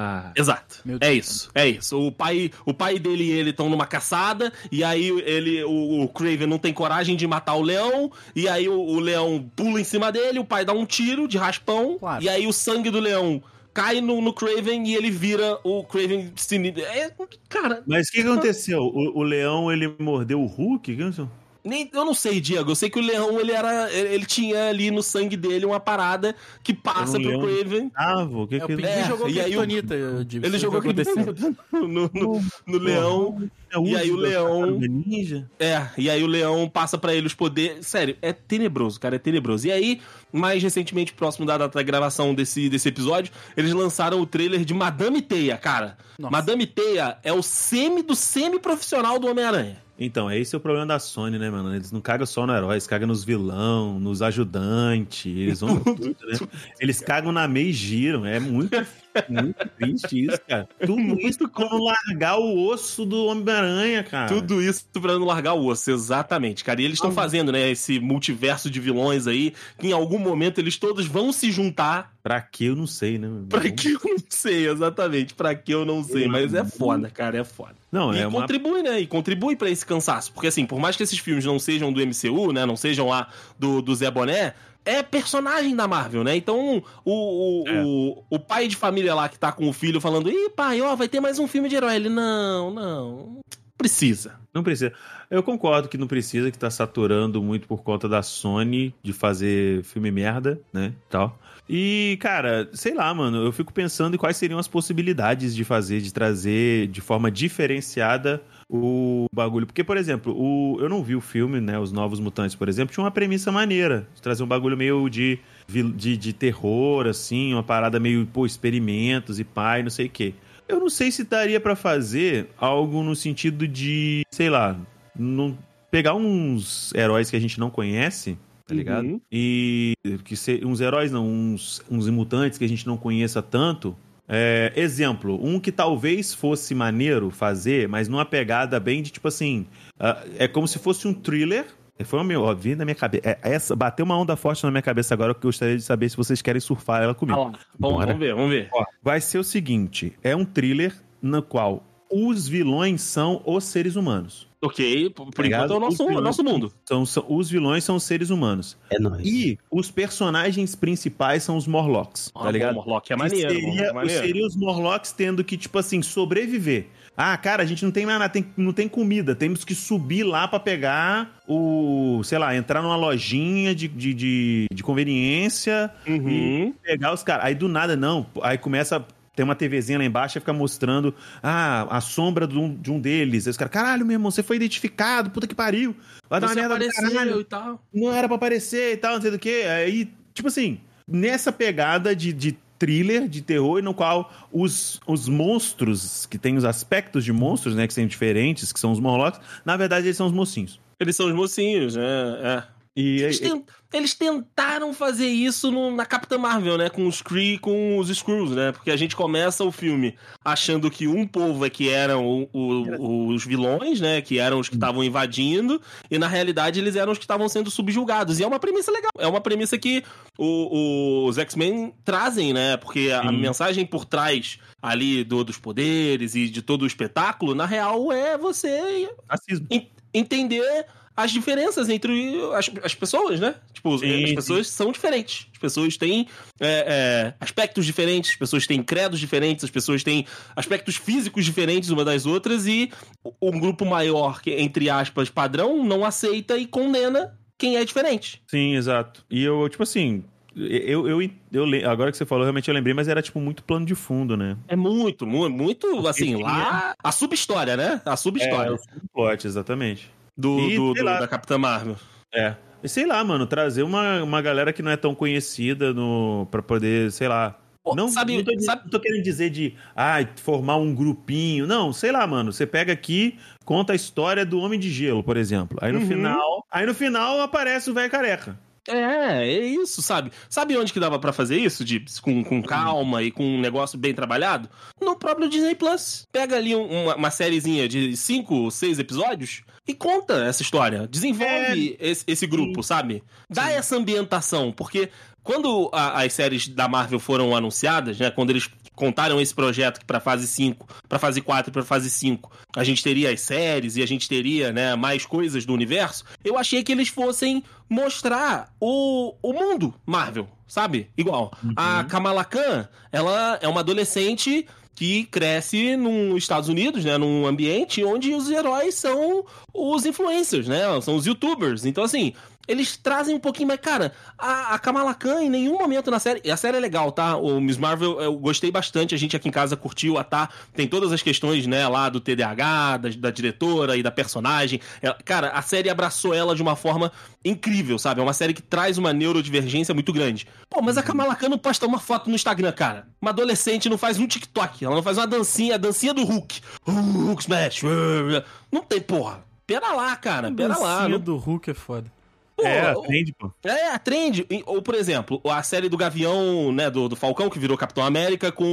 Ah. Exato. Meu é Deus. isso. É isso. O pai, o pai dele e ele estão numa caçada e aí ele, o, o Craven não tem coragem de matar o leão e aí o, o leão pula em cima dele, o pai dá um tiro de raspão Claro. e aí o sangue do leão cai no, no Craven e ele vira o Craven sinistro. É, cara, Mas o que aconteceu? O, o leão, ele mordeu o Hulk? O que aconteceu? Nem, eu não sei, Diego. Eu sei que o leão ele era, ele, ele tinha ali no sangue dele uma parada que passa um pro. Craven. Ah, o que É, o que Pinguim É, jogou e aí o- Kryptonita, Dibs. Ele jogou o que aconteceu. [laughs] no, no, no leão. É E aí o leão- Ninja? É, e aí o leão passa pra ele os poderes. Sério, é tenebroso, cara, é tenebroso. E aí, mais recentemente, próximo da data da gravação desse, desse episódio, eles lançaram o trailer de Madame Teia, cara. Nossa. Madame Teia é o semi do semi-profissional do Homem-Aranha. Então, esse é o problema da Sony, né, mano? Eles não cagam só no herói, eles cagam nos vilão, nos ajudantes, eles vão [laughs] tudo, né? Eles cagam na meia e giram, é muito Muito triste isso, cara. Tudo isso pra não largar o osso do Homem-Aranha, cara. Tudo isso pra não largar o osso, exatamente, cara. E eles estão fazendo, né, esse multiverso de vilões aí, que em algum momento eles todos vão se juntar. Pra que eu não sei, né? meu irmão? Pra que eu não sei, exatamente. Pra que eu não sei. Mas é foda, cara, é foda. Não, e é uma. contribui, né? E contribui pra esse cansaço. Porque, assim, por mais que esses filmes não sejam do MCU, né? Não sejam lá do, do Zé Boné, é personagem da Marvel, né? Então, o, o, É. o, o pai de família lá que tá com o filho falando: Ih, pai, ó, vai ter mais um filme de herói. Ele, não, não. Precisa. Não precisa. Eu concordo que não precisa, que tá saturando muito por conta da Sony de fazer filme merda, né? Tal. E, cara, sei lá, mano, eu fico pensando em quais seriam as possibilidades de fazer, de trazer de forma diferenciada o bagulho. Porque, por exemplo, o, eu não vi o filme, né? Os Novos Mutantes, por exemplo, tinha uma premissa maneira. De trazer um bagulho meio de, de, de terror, assim, uma parada meio, pô, experimentos e pai, não sei o quê. Eu não sei se daria pra fazer algo no sentido de, sei lá, não, pegar uns heróis que a gente não conhece, tá ligado? Uhum. E que se, uns heróis não, uns, uns mutantes que a gente não conheça tanto. É, exemplo, um que talvez fosse maneiro fazer, mas numa pegada bem de tipo assim, ah, é como se fosse um thriller. Foi o meu, ó, vi na minha cabeça. É, essa, bateu uma onda forte na minha cabeça agora que eu gostaria de saber se vocês querem surfar ela comigo. Ah vamos ver, vamos ver. Ó, vai ser o seguinte: é um thriller no qual os vilões são os seres humanos. Ok, por, Ligado? enquanto é o nosso, Os vilões- nosso mundo. São, são- os vilões são os seres humanos. É nóis. E os personagens principais são os Morlocks, Ah, tá ligado? bom, Morlock é Que maneiro. Seria, é maneiro. seria os Morlocks tendo que, tipo assim, sobreviver. Ah, cara, a gente não tem mais nada, tem- não tem comida. Temos que subir lá pra pegar o. Sei lá, entrar numa lojinha de, de, de, de conveniência Uhum. pegar os caras. Aí do nada, não. Aí começa. Tem uma TVzinha lá embaixo e fica mostrando ah, a sombra de um, de um deles. Aí os caras, caralho, meu irmão, você foi identificado, puta que pariu. Vai dar uma Você merda caralho e tal. não era pra aparecer e tal, não sei do que. Aí, tipo assim, nessa pegada de, de thriller, de terror, no qual os, os monstros, que tem os aspectos de monstros, né, que são diferentes, que são os Morlocks, na verdade eles são os mocinhos. Eles são os mocinhos, né? É. E, Eles, ten- eles tentaram fazer isso no- na Capitã Marvel, né? Com os Kree e com os Skrulls, né? Porque a gente começa o filme achando que um povo é que eram o- o- os vilões, né? Que eram os que estavam invadindo, e na realidade eles eram os que estavam sendo subjugados. E é uma premissa legal. É uma premissa que o- os X-Men trazem, né? Porque a, a Sim. mensagem por trás ali do- dos poderes e de todo o espetáculo, na real, é você racismo. en- entender as diferenças entre as, as pessoas, né? Tipo, Sim, as sim. pessoas são diferentes. As pessoas têm é, é, aspectos diferentes, as pessoas têm credos diferentes, as pessoas têm aspectos físicos diferentes uma das outras e um grupo maior, que, entre aspas, padrão, não aceita e condena quem é diferente. Sim, exato. E eu, tipo assim, eu, eu, eu, agora que você falou, realmente eu lembrei, mas era tipo muito plano de fundo, né? É muito, muito, muito assim, sim, lá. A subhistória, né? A subhistória É, o plot, exatamente. Do, e, do- do- da Capitã Marvel. É. E sei lá, mano, trazer uma, uma galera que não é tão conhecida no, pra poder, sei lá. Pô, não, sabe- não, tô, sabe- não tô querendo dizer de ah, formar um grupinho. Não, sei lá, mano. Você pega aqui, conta a história do Homem de Gelo, por exemplo. Aí no Uhum. final. Aí no final aparece o velho careca. É, é isso, sabe? Sabe onde que dava pra fazer isso, Dips? Com, com calma e com um negócio bem trabalhado? No próprio Disney Plus. Pega ali um- uma, uma sériezinha de cinco, seis episódios e conta essa história. Desenvolve esse, esse grupo, sabe? Dá essa ambientação, porque quando a- as séries da Marvel foram anunciadas, né? Quando eles contaram esse projeto que pra fase 5, pra fase 4 e pra fase 5, a gente teria as séries e a gente teria, né, mais coisas do universo, eu achei que eles fossem mostrar o, o mundo Marvel, sabe? Igual. A Kamala Khan, ela é uma adolescente que cresce nos Estados Unidos, né, num ambiente onde os heróis são os influencers, né, são os youtubers. Então, assim, eles trazem um pouquinho, mas, cara, a, a Kamala Khan em nenhum momento na série. E a série é legal, tá? O Miss Marvel eu gostei bastante, a gente aqui em casa curtiu a tá. Tem todas as questões, né, lá do TDAH, da, da diretora e da personagem. Ela- cara, a série abraçou ela de uma forma incrível, sabe? É uma série que traz uma neurodivergência muito grande. Pô, mas a Kamala Khan não posta uma foto no Instagram, cara. Uma adolescente não faz um TikTok, ela não faz uma dancinha, a dancinha do Hulk. Hulk Smash. Não tem, porra. Pera lá, cara, pera lá. Dancinha Não do Hulk é foda. Pô, é, atende, pô. É, a trend. E- Ou, por exemplo, a série do Gavião, né, do, do Falcão, que virou Capitão América, com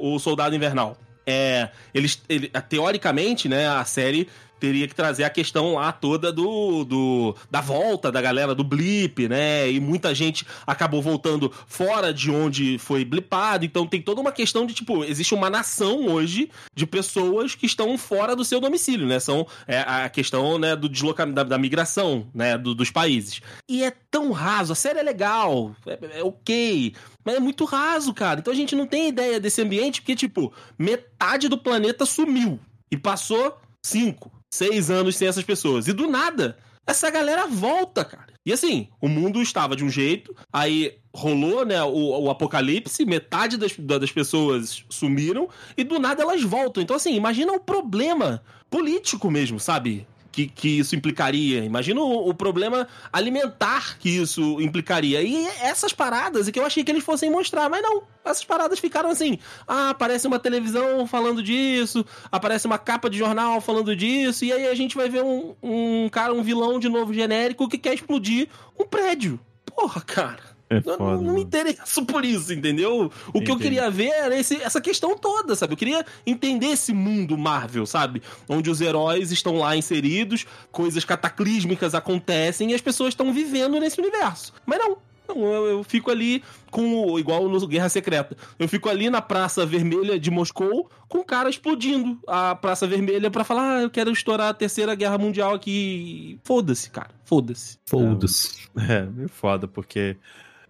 o, o Soldado Invernal. É, eles, ele, teoricamente, né, a série teria que trazer a questão lá toda do, do da volta da galera do blip, né? E muita gente acabou voltando fora de onde foi blipado. Então tem toda uma questão de tipo, existe uma nação hoje de pessoas que estão fora do seu domicílio, né? São é, a questão né, do deslocamento da, da migração, né, do- dos países. E é tão raso, a série é legal, é, é ok, mas é muito raso, cara. Então a gente não tem ideia desse ambiente porque, tipo, metade do planeta sumiu e passou cinco, seis anos sem essas pessoas. E do nada, essa galera volta, cara. E assim, o mundo estava de um jeito, aí rolou, né, o, o apocalipse, metade das, da- das pessoas sumiram, e do nada elas voltam. Então, assim, imagina o problema político mesmo, sabe? Que, que isso implicaria. Imagina o, o problema alimentar que isso implicaria. E essas paradas é que eu achei que eles fossem mostrar, mas não. Essas paradas ficaram assim. Ah, aparece uma televisão falando disso, aparece uma capa de jornal falando disso, e aí a gente vai ver um, um cara, um vilão de novo genérico que quer explodir um prédio. Porra, cara. É Eu foda, não, não me interesso por isso, entendeu? O que eu Entendi. queria ver era esse- essa questão toda, sabe? Eu queria entender esse mundo Marvel, sabe? Onde os heróis estão lá inseridos, coisas cataclísmicas acontecem e as pessoas estão vivendo nesse universo. Mas não. Não, eu, eu fico ali com o. igual no Guerra Secreta. Eu fico ali na Praça Vermelha de Moscou com o cara explodindo a Praça Vermelha pra falar: ah, eu quero estourar a Terceira Guerra Mundial aqui. Foda-se, cara. Foda-se. Foda-se. É, meio foda, porque.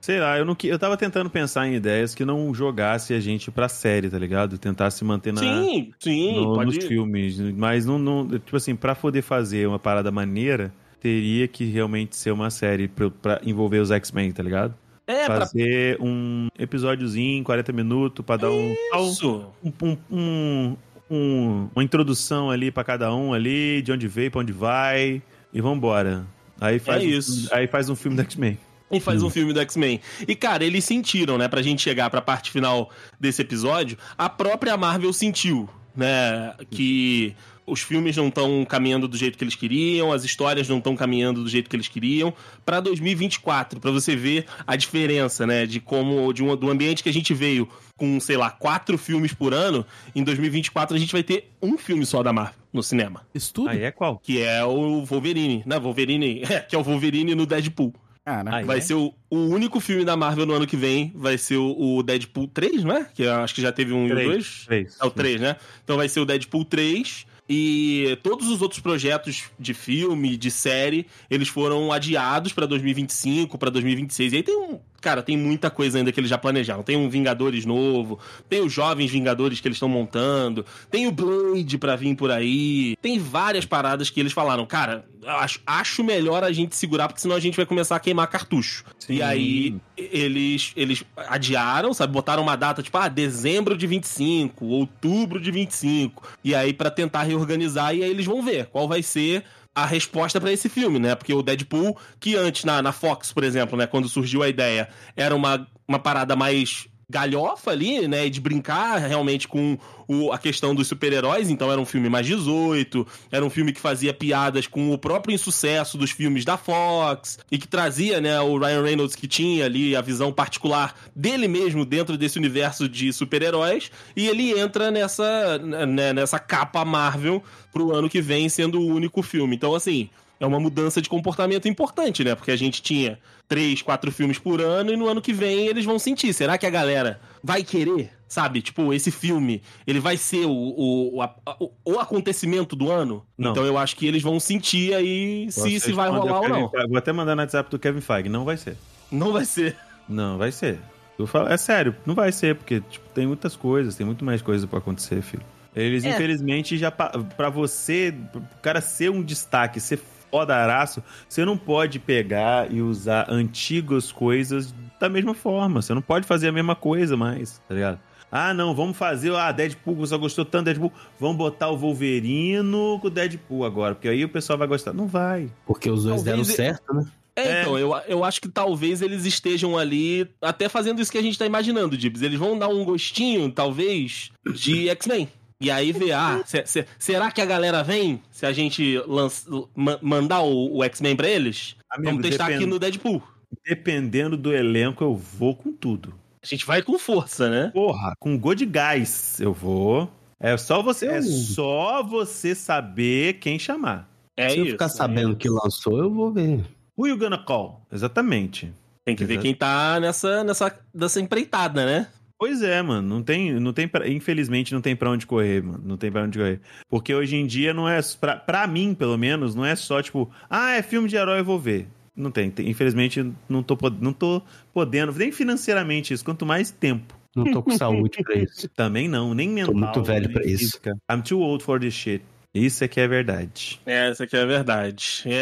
Sei lá, eu não que- eu tava tentando pensar em ideias que não jogasse a gente pra série, tá ligado? Tentasse manter na, Sim, sim, no- nos filmes. Mas não, não. Tipo assim, pra poder fazer uma parada maneira, teria que realmente ser uma série pra, pra envolver os X-Men, tá ligado? É, pra fazer um episódiozinho, 40 minutos, pra dar um. isso. um, um- um- um- uma introdução ali pra cada um ali, de onde veio, pra onde vai, e vambora. Aí faz, É isso. aí faz um filme do X-Men. E faz um filme do X-Men. E, cara, eles sentiram, né? Pra gente chegar pra parte final desse episódio, a própria Marvel sentiu, né? Que os filmes não estão caminhando do jeito que eles queriam, as histórias não estão caminhando do jeito que eles queriam. Pra 2024, pra você ver a diferença, né? De como, de um, do ambiente que a gente veio com, sei lá, quatro filmes por ano, em 2024 a gente vai ter um filme só da Marvel no cinema. Isso tudo? Aí é qual? Que é o Wolverine, né? Wolverine, [laughs] é, que é o Wolverine no Deadpool. Cara, Aí Vai é? ser o, o único filme da Marvel no ano que vem. Vai ser o, o Deadpool 3, não é? Que eu acho que já teve um e o Três. 2. Três. É o 3, né? Então vai ser o Deadpool 3. E todos os outros projetos de filme, de série, eles foram adiados pra 2025, pra 2026. E aí tem um. Cara, tem muita coisa ainda que eles já planejaram. Tem um Vingadores novo, tem os jovens Vingadores que eles estão montando, tem o Blade pra vir por aí. Tem várias paradas que eles falaram, cara, eu acho, acho melhor a gente segurar, porque senão a gente vai começar a queimar cartucho. Sim. E aí eles, eles adiaram, sabe? Botaram uma data tipo, ah, dezembro de 25, outubro de 25. E aí pra tentar reorganizar, e aí eles vão ver qual vai ser a resposta pra esse filme, né? Porque o Deadpool, que antes na, na Fox, por exemplo, né, quando surgiu a ideia, era uma, uma parada mais galhofa ali, né, de brincar realmente com o, a questão dos super-heróis, então era um filme mais 18, era um filme que fazia piadas com o próprio insucesso dos filmes da Fox, e que trazia, né, o Ryan Reynolds que tinha ali a visão particular dele mesmo dentro desse universo de super-heróis, e ele entra nessa, né, nessa capa Marvel pro ano que vem sendo o único filme. Então, assim, é uma mudança de comportamento importante, né? Porque a gente tinha três, quatro filmes por ano e no ano que vem eles vão sentir. Será que a galera vai querer, sabe? Tipo, esse filme, ele vai ser o, o, o, a- o- o acontecimento do ano? Não. Então eu acho que eles vão sentir aí se, Posso se vai rolar ou não. Vou até mandar no WhatsApp do Kevin Feige. Não vai ser. Não vai ser. Não, vai ser. Eu falo, é sério, não vai ser, porque tipo, tem muitas coisas, tem muito mais coisa pra acontecer, filho. Eles, É. infelizmente, já pa- pra você, pro cara ser um destaque, ser fodaraço, você não pode pegar e usar antigas coisas da mesma forma. Você não pode fazer a mesma coisa mais, tá ligado? Ah, não, vamos fazer. Ah, Deadpool, você gostou tanto do Deadpool. Vamos botar o Wolverino com o Deadpool agora, porque aí o pessoal vai gostar. Não vai. Porque os dois Talvez deram e- certo, né? É, É. então, eu, eu acho que talvez eles estejam ali até fazendo isso que a gente tá imaginando, Dibs. Eles vão dar um gostinho, talvez, de X-Men. E aí vê, ah, [laughs] se- se- será que a galera vem se a gente lança- ma- mandar o, o X-Men pra eles? Amigo, Vamos testar depend- aqui no Deadpool. Dependendo do elenco, eu vou com tudo. A gente vai com força, né? Porra, com God Guys eu vou. É só você, é Eu- só você saber quem chamar. É Se eu isso. ficar sabendo que lançou, eu vou ver. Who you gonna call? Exatamente. Tem que ver Exato. quem tá nessa, nessa, nessa empreitada, né? Pois é, mano, não tem, não tem pra, infelizmente não tem pra onde correr, mano, não tem pra onde correr. Porque hoje em dia não é, pra, pra mim, pelo menos, não é só tipo, ah, é filme de herói, eu vou ver. Não tem, tem- infelizmente não tô, não tô podendo, nem financeiramente isso, quanto mais tempo. Não tô com saúde pra isso. [laughs] Também não, nem mental. muito velho pra isso. física. I'm too old for this shit. Isso é que é verdade. É, essa aqui é verdade. É,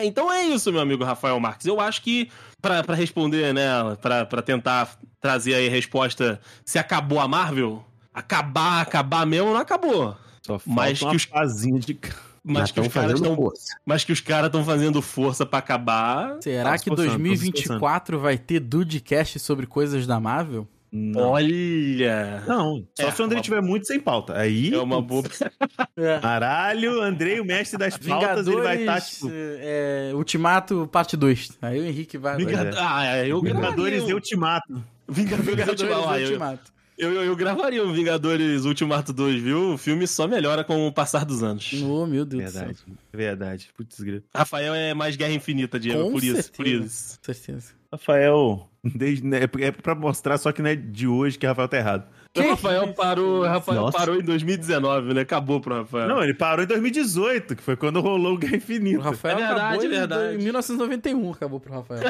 é, então é isso, meu amigo Rafael Marques. Eu acho que, pra, pra responder, né, pra, pra tentar trazer aí a resposta se acabou a Marvel, acabar, acabar mesmo, não acabou. Só falta Mas uma que os- pazinha de... Mas que, tão os caras força. mas que os caras estão fazendo força pra acabar. Será Tá que esforçando, tá se 2024 vai ter Dudecast sobre coisas da Marvel? Não, Olha! não. só É, se o Andrei uma- tiver muito sem pauta. Aí, É uma boa. [laughs] É. caralho, Andrei, o mestre das pautas, Vingadores, ele vai estar, tipo... é, Ultimato, parte 2. Aí o Henrique vai... Vingad... é. Ah, eu Vingadores um- Ultimato. Vingadores, Vingadores Ultimato. Eu, Ultimato. eu, eu, eu gravaria um Vingadores Ultimato 2, viu? O filme só melhora com o passar dos anos. Oh, meu Deus Verdade, do céu. verdade. Putz, grito. Rafael é mais Guerra Infinita, Diego, Com por isso, por certeza. isso. Com certeza. Rafael, [laughs] desde, né, é pra mostrar só que não é de hoje que Rafael tá errado. O Rafael parou, Rafael Nossa. parou em 2019, né? Acabou pro Rafael. Não, ele parou em 2018, que foi quando rolou o Guerra O Infinita. Rafael É verdade, acabou é em- verdade. em 1991, acabou pro Rafael.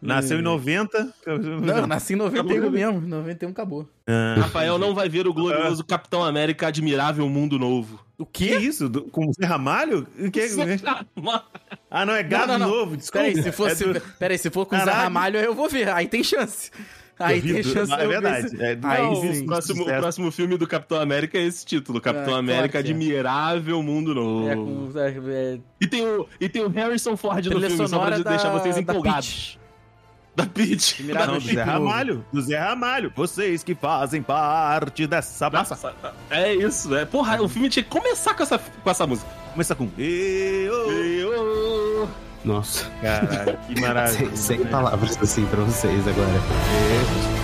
Nasceu em 90. Não, nasci em 91 mesmo. 91 acabou. Ah, Rafael não vai ver o glorioso Capitão América Admirável Mundo Novo. O que quê? isso? Do- com o Zé Ramalho? Que- Ah, não, é Gado Não, não, não. Novo, desculpa. Peraí, se for, É se, do- peraí, se for com o Zé. Ramalho, eu vou ver. Aí tem chance. Aí tem chance. É ver verdade. É, Aí não, sim. o próximo, o próximo filme do Capitão América é esse título: Capitão claro América que é. Admirável Mundo Novo. É, com, é, é, E, tem o, e tem o Harrison Ford no filme, só pra da- deixar vocês da empolgados. Da Peach. Da do Zé. Ramalho. Do Zé Ramalho. Vocês que fazem parte dessa massa. Nossa, é isso, é. Porra, o filme tinha que começar com essa, com essa música. Começa com. Eu. Eu- Nossa. Caralho, que maravilha. [laughs] Sem, sem palavras assim pra vocês agora.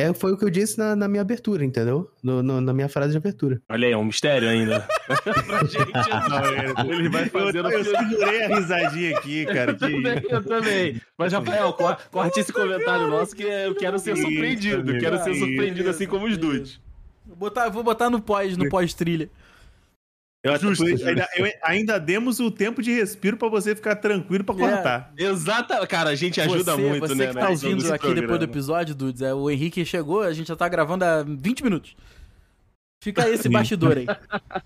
É, foi o que eu disse na, na minha abertura, entendeu? No- no- na minha frase de abertura. Olha aí, é um mistério ainda. [laughs] pra gente. não. Ele vai fazendo Eu, eu segurei a risadinha aqui, cara. Que... Eu também, eu também. Mas, Rafael, cor- corte esse comentário nosso que eu quero ser surpreendido. Quero ser Isso. surpreendido assim como os dudes. Vou botar, vou botar no pós, no pós-trilha. Eu, Justo. ainda, eu- ainda demos o tempo de respiro pra você ficar tranquilo pra É. cortar. Exata, cara, a gente ajuda você, muito, você né? que na tá edição ouvindo aqui depois do programa. episódio, Dudes, é, o Henrique chegou, a gente já tá gravando há 20 minutos. Fica esse bastidor aí. [laughs]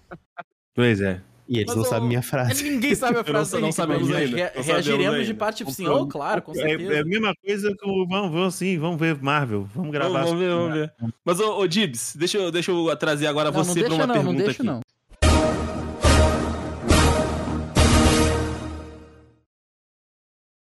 Pois é. E eles Mas não o- sabem minha frase. Ninguém sabe a [laughs] frase não mas ainda, re- não reagiremos ainda. de parte tipo assim, oh, claro, com É, certeza. é a mesma coisa que o. Vamos, vamos sim, vamos ver Marvel. Vamos gravar. Vamos, vamos ver, vamos ver. Mas, ô, ô Dibs, deixa eu, deixa eu trazer agora Não, não você pra uma não, pergunta não deixa aqui. não.